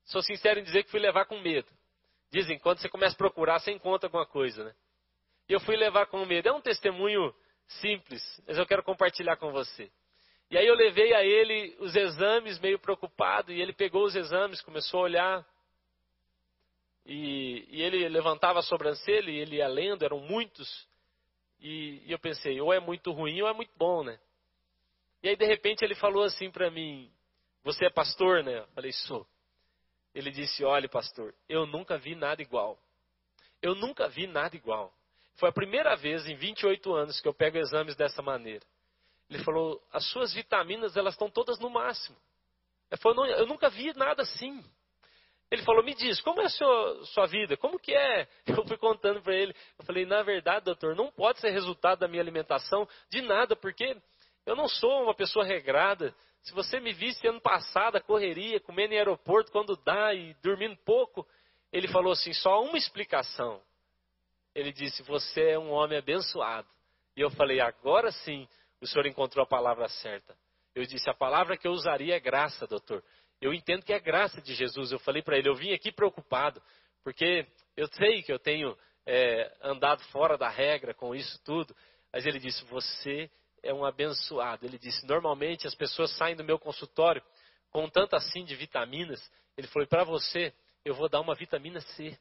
Speaker 1: sou sincero em dizer que fui levar com medo. Dizem, quando você começa a procurar, você encontra alguma coisa, né? E eu fui levar com medo. É um testemunho simples, mas eu quero compartilhar com você. E aí eu levei a ele os exames, meio preocupado, e ele pegou os exames, começou a olhar. E, e ele levantava a sobrancelha e ele ia lendo, eram muitos. E, e eu pensei, ou é muito ruim ou é muito bom, né? E aí de repente ele falou assim para mim: Você é pastor, né? Eu falei, sou. Ele disse: Olha, pastor, eu nunca vi nada igual. Eu nunca vi nada igual. Foi a primeira vez em 28 anos que eu pego exames dessa maneira. Ele falou: As suas vitaminas, elas estão todas no máximo. Eu, falei, eu nunca vi nada assim. Ele falou: Me diz, como é a sua, sua vida? Como que é? Eu fui contando para ele. Eu falei: Na verdade, doutor, não pode ser resultado da minha alimentação de nada, porque eu não sou uma pessoa regrada. Se você me visse ano passado, a correria, comendo em aeroporto quando dá e dormindo pouco, ele falou assim: só uma explicação. Ele disse: Você é um homem abençoado. E eu falei: Agora sim, o senhor encontrou a palavra certa. Eu disse: A palavra que eu usaria é graça, doutor. Eu entendo que é graça de Jesus. Eu falei para ele: Eu vim aqui preocupado, porque eu sei que eu tenho é, andado fora da regra com isso tudo. Mas ele disse: Você é um abençoado. Ele disse: normalmente as pessoas saem do meu consultório com tanto assim de vitaminas. Ele falou: para você, eu vou dar uma vitamina C.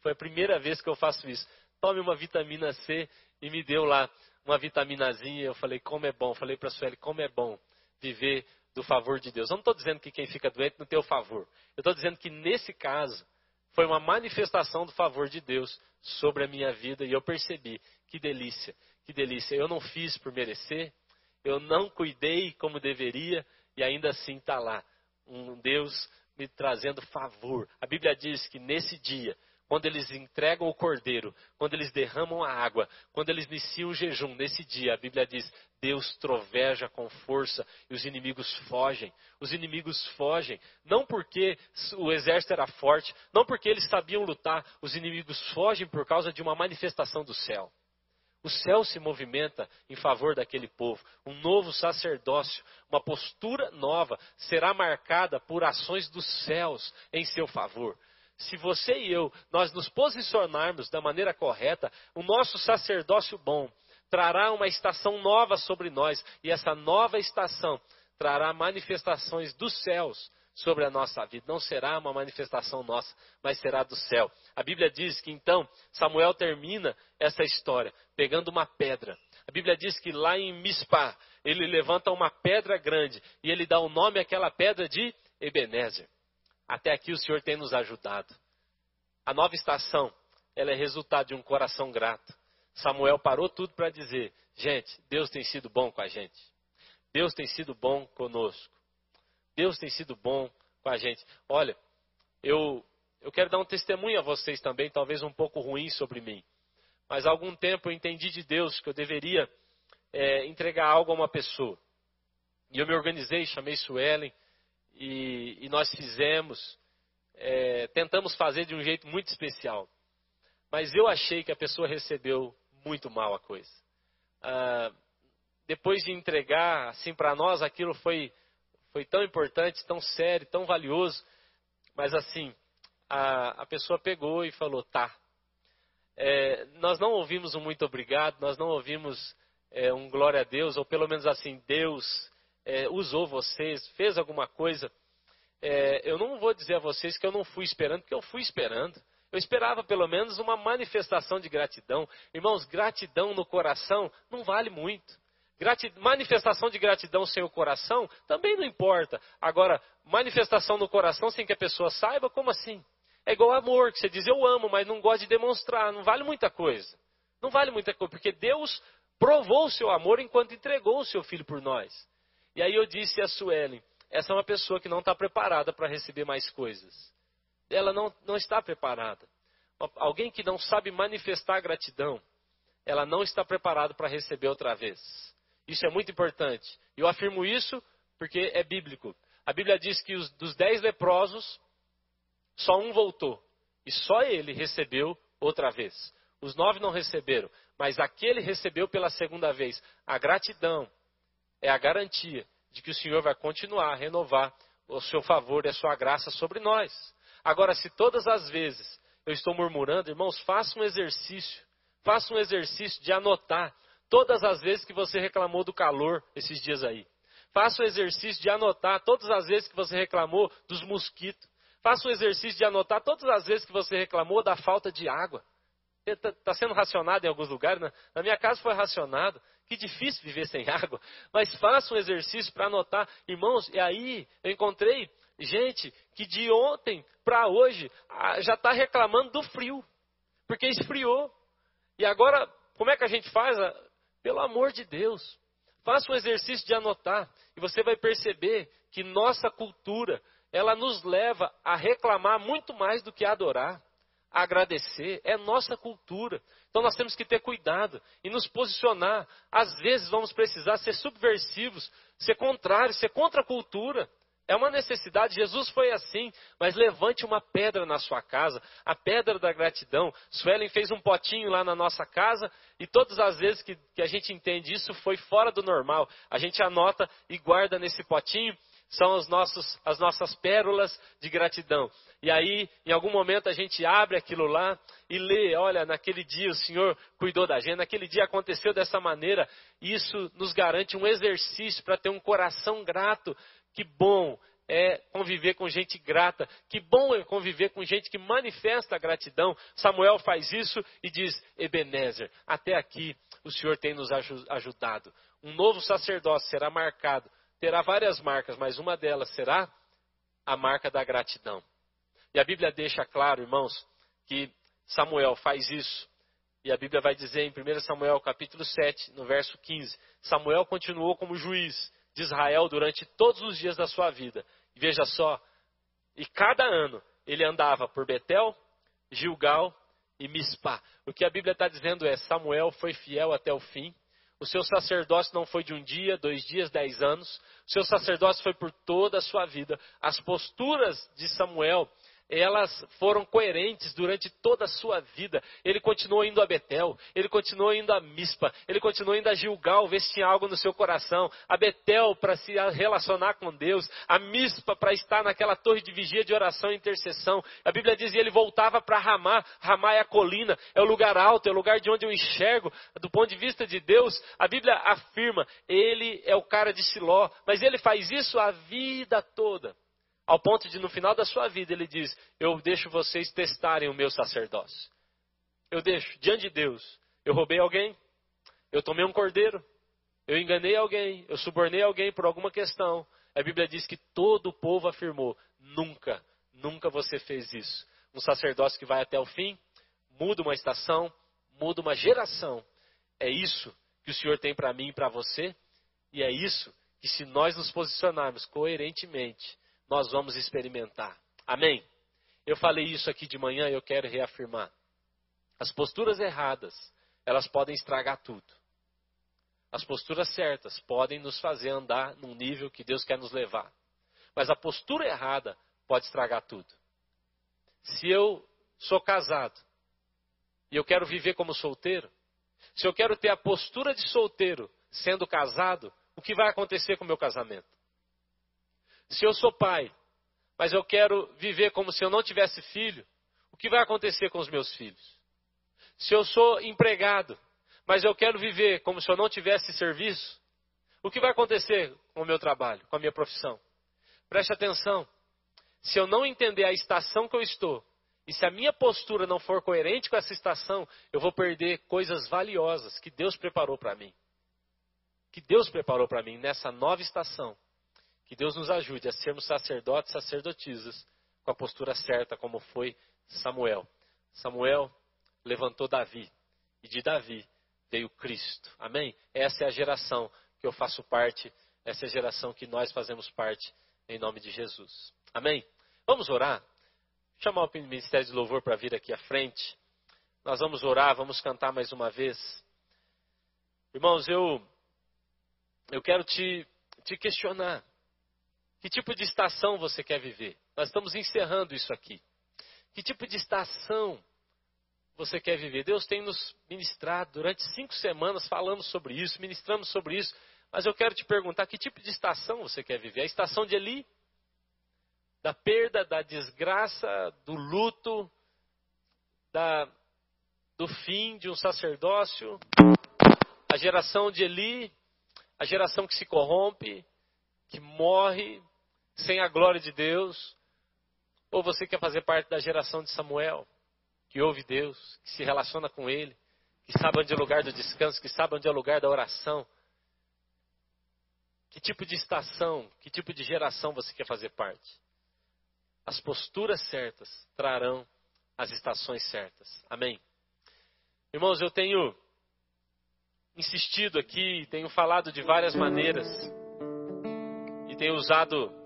Speaker 1: Foi a primeira vez que eu faço isso. Tome uma vitamina C e me deu lá uma vitaminazinha. Eu falei: como é bom. Falei para a Sueli: como é bom viver do favor de Deus. Eu não estou dizendo que quem fica doente não tem o favor. Eu estou dizendo que nesse caso foi uma manifestação do favor de Deus sobre a minha vida e eu percebi que delícia que delícia. Eu não fiz por merecer, eu não cuidei como deveria e ainda assim está lá. Um Deus me trazendo favor. A Bíblia diz que nesse dia, quando eles entregam o cordeiro, quando eles derramam a água, quando eles iniciam o jejum, nesse dia, a Bíblia diz: Deus troveja com força e os inimigos fogem. Os inimigos fogem, não porque o exército era forte, não porque eles sabiam lutar, os inimigos fogem por causa de uma manifestação do céu. O céu se movimenta em favor daquele povo. Um novo sacerdócio, uma postura nova, será marcada por ações dos céus em seu favor. Se você e eu, nós nos posicionarmos da maneira correta, o nosso sacerdócio bom trará uma estação nova sobre nós, e essa nova estação trará manifestações dos céus sobre a nossa vida. Não será uma manifestação nossa, mas será do céu. A Bíblia diz que então Samuel termina essa história pegando uma pedra. A Bíblia diz que lá em Mispá ele levanta uma pedra grande e ele dá o nome àquela pedra de Ebenezer. Até aqui o Senhor tem nos ajudado. A nova estação, ela é resultado de um coração grato. Samuel parou tudo para dizer: gente, Deus tem sido bom com a gente. Deus tem sido bom conosco. Deus tem sido bom com a gente. Olha, eu, eu quero dar um testemunho a vocês também, talvez um pouco ruim sobre mim. Mas há algum tempo eu entendi de Deus que eu deveria é, entregar algo a uma pessoa. E eu me organizei, chamei Suelen, e, e nós fizemos, é, tentamos fazer de um jeito muito especial. Mas eu achei que a pessoa recebeu muito mal a coisa. Ah, depois de entregar, assim, para nós, aquilo foi foi tão importante, tão sério, tão valioso. Mas assim, a, a pessoa pegou e falou: tá. É, nós não ouvimos um muito obrigado, nós não ouvimos é, um glória a Deus, ou pelo menos assim, Deus é, usou vocês, fez alguma coisa. É, eu não vou dizer a vocês que eu não fui esperando, porque eu fui esperando. Eu esperava pelo menos uma manifestação de gratidão. Irmãos, gratidão no coração não vale muito manifestação de gratidão sem o coração também não importa. Agora, manifestação no coração sem que a pessoa saiba, como assim? É igual amor, que você diz eu amo, mas não gosta de demonstrar. Não vale muita coisa. Não vale muita coisa, porque Deus provou o seu amor enquanto entregou o seu filho por nós. E aí eu disse a Suelen, essa é uma pessoa que não está preparada para receber mais coisas. Ela não, não está preparada. Alguém que não sabe manifestar gratidão, ela não está preparada para receber outra vez. Isso é muito importante. Eu afirmo isso porque é bíblico. A Bíblia diz que os, dos dez leprosos, só um voltou. E só ele recebeu outra vez. Os nove não receberam, mas aquele recebeu pela segunda vez. A gratidão é a garantia de que o Senhor vai continuar a renovar o seu favor e a sua graça sobre nós. Agora, se todas as vezes eu estou murmurando, irmãos, faça um exercício. Faça um exercício de anotar todas as vezes que você reclamou do calor esses dias aí. Faça o exercício de anotar todas as vezes que você reclamou dos mosquitos. Faça o exercício de anotar todas as vezes que você reclamou da falta de água. Está tá sendo racionado em alguns lugares. Né? Na minha casa foi racionado. Que difícil viver sem água. Mas faça um exercício para anotar. Irmãos, e aí eu encontrei gente que de ontem para hoje já está reclamando do frio. Porque esfriou. E agora, como é que a gente faz? Pelo amor de Deus. Faça um exercício de anotar. E você vai perceber que nossa cultura, ela nos leva a reclamar muito mais do que a adorar agradecer, é nossa cultura. Então nós temos que ter cuidado e nos posicionar. Às vezes vamos precisar ser subversivos, ser contrários, ser contra a cultura. É uma necessidade, Jesus foi assim, mas levante uma pedra na sua casa, a pedra da gratidão. Suelen fez um potinho lá na nossa casa e todas as vezes que, que a gente entende isso foi fora do normal. A gente anota e guarda nesse potinho são os nossos, as nossas pérolas de gratidão. E aí, em algum momento, a gente abre aquilo lá e lê: olha, naquele dia o Senhor cuidou da gente, naquele dia aconteceu dessa maneira. Isso nos garante um exercício para ter um coração grato. Que bom é conviver com gente grata. Que bom é conviver com gente que manifesta a gratidão. Samuel faz isso e diz: Ebenezer, até aqui o Senhor tem nos ajudado. Um novo sacerdócio será marcado terá várias marcas, mas uma delas será a marca da gratidão. E a Bíblia deixa claro, irmãos, que Samuel faz isso. E a Bíblia vai dizer em 1 Samuel capítulo 7, no verso 15: Samuel continuou como juiz de Israel durante todos os dias da sua vida. E veja só, e cada ano ele andava por Betel, Gilgal e Mispá. O que a Bíblia está dizendo é: Samuel foi fiel até o fim, o seu sacerdócio não foi de um dia, dois dias, dez anos. O seu sacerdócio foi por toda a sua vida. As posturas de Samuel elas foram coerentes durante toda a sua vida. Ele continuou indo a Betel, ele continuou indo a Mispa, ele continuou indo a Gilgal, ver se tinha algo no seu coração. A Betel para se relacionar com Deus, a Mispa para estar naquela torre de vigia de oração e intercessão. A Bíblia diz que ele voltava para Ramá. Ramá é a colina, é o lugar alto, é o lugar de onde eu enxergo. Do ponto de vista de Deus, a Bíblia afirma, ele é o cara de Siló, mas ele faz isso a vida toda. Ao ponto de no final da sua vida ele diz: Eu deixo vocês testarem o meu sacerdócio. Eu deixo, diante de Deus, eu roubei alguém, eu tomei um cordeiro, eu enganei alguém, eu subornei alguém por alguma questão. A Bíblia diz que todo o povo afirmou: Nunca, nunca você fez isso. Um sacerdócio que vai até o fim, muda uma estação, muda uma geração. É isso que o Senhor tem para mim e para você, e é isso que, se nós nos posicionarmos coerentemente, nós vamos experimentar. Amém? Eu falei isso aqui de manhã e eu quero reafirmar. As posturas erradas, elas podem estragar tudo. As posturas certas podem nos fazer andar num nível que Deus quer nos levar. Mas a postura errada pode estragar tudo. Se eu sou casado e eu quero viver como solteiro, se eu quero ter a postura de solteiro sendo casado, o que vai acontecer com o meu casamento? Se eu sou pai, mas eu quero viver como se eu não tivesse filho, o que vai acontecer com os meus filhos? Se eu sou empregado, mas eu quero viver como se eu não tivesse serviço, o que vai acontecer com o meu trabalho, com a minha profissão? Preste atenção. Se eu não entender a estação que eu estou, e se a minha postura não for coerente com essa estação, eu vou perder coisas valiosas que Deus preparou para mim. Que Deus preparou para mim nessa nova estação. Que Deus nos ajude a sermos sacerdotes, sacerdotisas, com a postura certa, como foi Samuel. Samuel levantou Davi, e de Davi veio Cristo. Amém? Essa é a geração que eu faço parte, essa é a geração que nós fazemos parte, em nome de Jesus. Amém? Vamos orar? Chamar o Ministério de Louvor para vir aqui à frente. Nós vamos orar, vamos cantar mais uma vez. Irmãos, eu, eu quero te, te questionar. Que tipo de estação você quer viver? Nós estamos encerrando isso aqui. Que tipo de estação você quer viver? Deus tem nos ministrado durante cinco semanas, falamos sobre isso, ministramos sobre isso. Mas eu quero te perguntar: que tipo de estação você quer viver? A estação de Eli? Da perda, da desgraça, do luto, da, do fim de um sacerdócio? A geração de Eli, a geração que se corrompe, que morre sem a glória de Deus? Ou você quer fazer parte da geração de Samuel, que ouve Deus, que se relaciona com Ele, que sabe onde é o lugar do descanso, que sabe onde é o lugar da oração? Que tipo de estação, que tipo de geração você quer fazer parte? As posturas certas trarão as estações certas. Amém? Irmãos, eu tenho insistido aqui, tenho falado de várias maneiras e tenho usado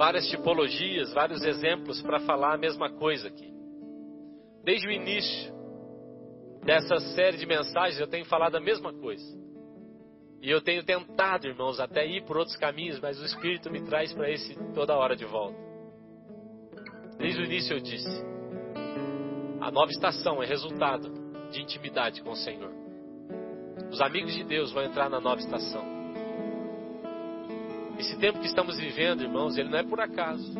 Speaker 1: várias tipologias, vários exemplos para falar a mesma coisa aqui. Desde o início dessa série de mensagens eu tenho falado a mesma coisa. E eu tenho tentado, irmãos, até ir por outros caminhos, mas o Espírito me traz para esse toda hora de volta. Desde o início eu disse: a nova estação é resultado de intimidade com o Senhor. Os amigos de Deus vão entrar na nova estação. Esse tempo que estamos vivendo, irmãos, ele não é por acaso.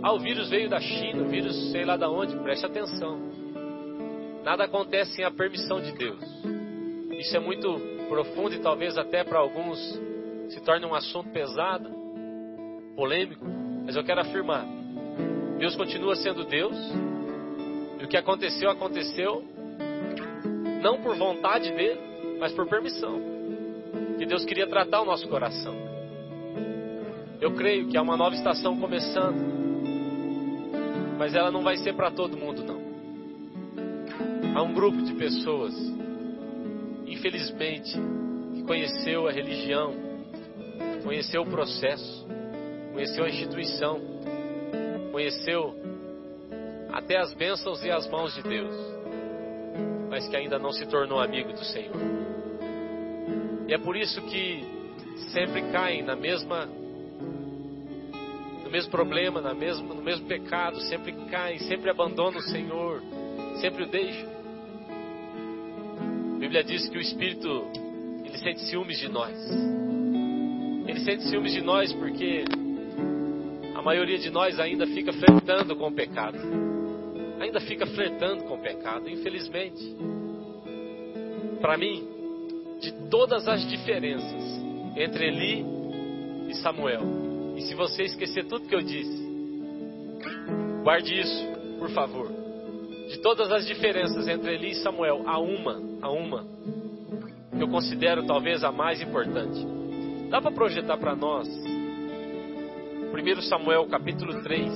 Speaker 1: Ah, o vírus veio da China, o vírus sei lá da onde, preste atenção. Nada acontece sem a permissão de Deus. Isso é muito profundo e talvez até para alguns se torne um assunto pesado, polêmico, mas eu quero afirmar: Deus continua sendo Deus, e o que aconteceu, aconteceu, não por vontade dele, mas por permissão. Que Deus queria tratar o nosso coração. Eu creio que há uma nova estação começando. Mas ela não vai ser para todo mundo, não. Há um grupo de pessoas, infelizmente, que conheceu a religião, conheceu o processo, conheceu a instituição, conheceu até as bênçãos e as mãos de Deus, mas que ainda não se tornou amigo do Senhor. E é por isso que sempre caem na mesma mesmo problema, na mesma, no mesmo pecado, sempre caem, sempre abandonam o Senhor, sempre o deixam. A Bíblia diz que o Espírito, ele sente ciúmes de nós. Ele sente ciúmes de nós porque a maioria de nós ainda fica flertando com o pecado. Ainda fica flertando com o pecado, infelizmente. Para mim, de todas as diferenças entre Eli e Samuel, e se você esquecer tudo que eu disse, guarde isso, por favor. De todas as diferenças entre Eli e Samuel, há uma, há uma que eu considero talvez a mais importante. Dá para projetar para nós 1 Samuel capítulo 3,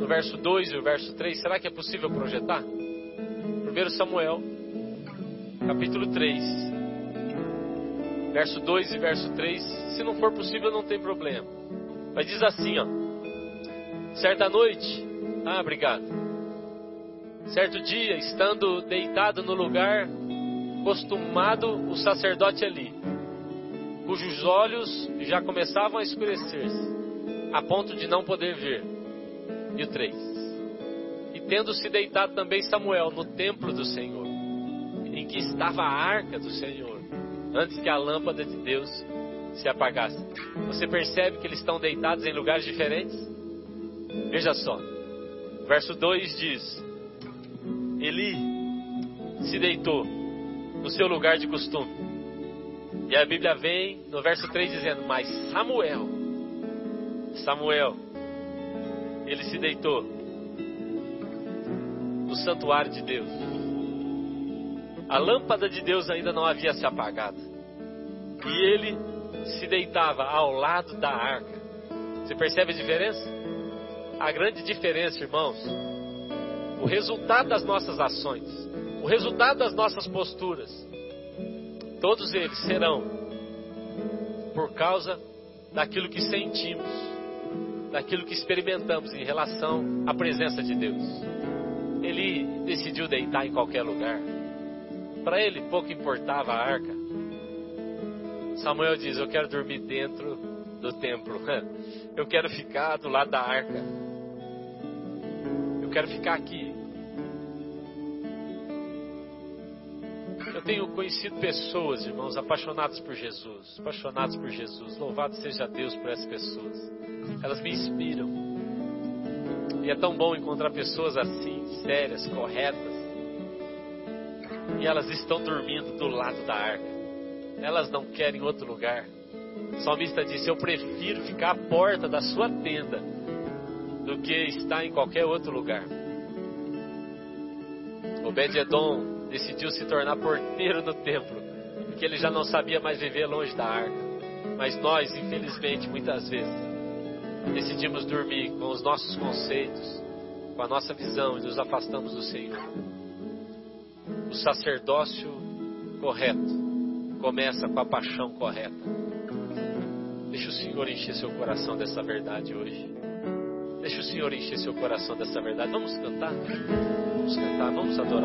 Speaker 1: no verso 2 e o verso 3, será que é possível projetar? 1 Samuel capítulo 3, verso 2 e verso 3. Se não for possível, não tem problema. Mas diz assim, ó. Certa noite, ah, obrigado. Certo dia, estando deitado no lugar costumado, o sacerdote ali, cujos olhos já começavam a escurecer-se, a ponto de não poder ver. E o 3. E tendo-se deitado também Samuel no templo do Senhor, em que estava a arca do Senhor antes que a lâmpada de Deus se apagasse. Você percebe que eles estão deitados em lugares diferentes? Veja só. Verso 2 diz: Eli se deitou no seu lugar de costume. E a Bíblia vem no verso 3 dizendo: Mas Samuel, Samuel, ele se deitou no santuário de Deus a lâmpada de Deus ainda não havia se apagado. E ele se deitava ao lado da arca. Você percebe a diferença? A grande diferença, irmãos, o resultado das nossas ações, o resultado das nossas posturas, todos eles serão por causa daquilo que sentimos, daquilo que experimentamos em relação à presença de Deus. Ele decidiu deitar em qualquer lugar. Para ele pouco importava a arca. Samuel diz: Eu quero dormir dentro do templo. Eu quero ficar do lado da arca. Eu quero ficar aqui. Eu tenho conhecido pessoas, irmãos, apaixonadas por Jesus, apaixonadas por Jesus. Louvado seja Deus por essas pessoas. Elas me inspiram. E é tão bom encontrar pessoas assim, sérias, corretas. E elas estão dormindo do lado da arca. Elas não querem outro lugar. O salmista disse: Eu prefiro ficar à porta da sua tenda do que estar em qualquer outro lugar. Obed-Edom decidiu se tornar porteiro no templo, porque ele já não sabia mais viver longe da arca. Mas nós, infelizmente, muitas vezes, decidimos dormir com os nossos conceitos, com a nossa visão e nos afastamos do Senhor. O sacerdócio correto começa com a paixão correta. Deixa o Senhor encher seu coração dessa verdade hoje. Deixa o Senhor encher seu coração dessa verdade. Vamos cantar? Vamos cantar, vamos adorar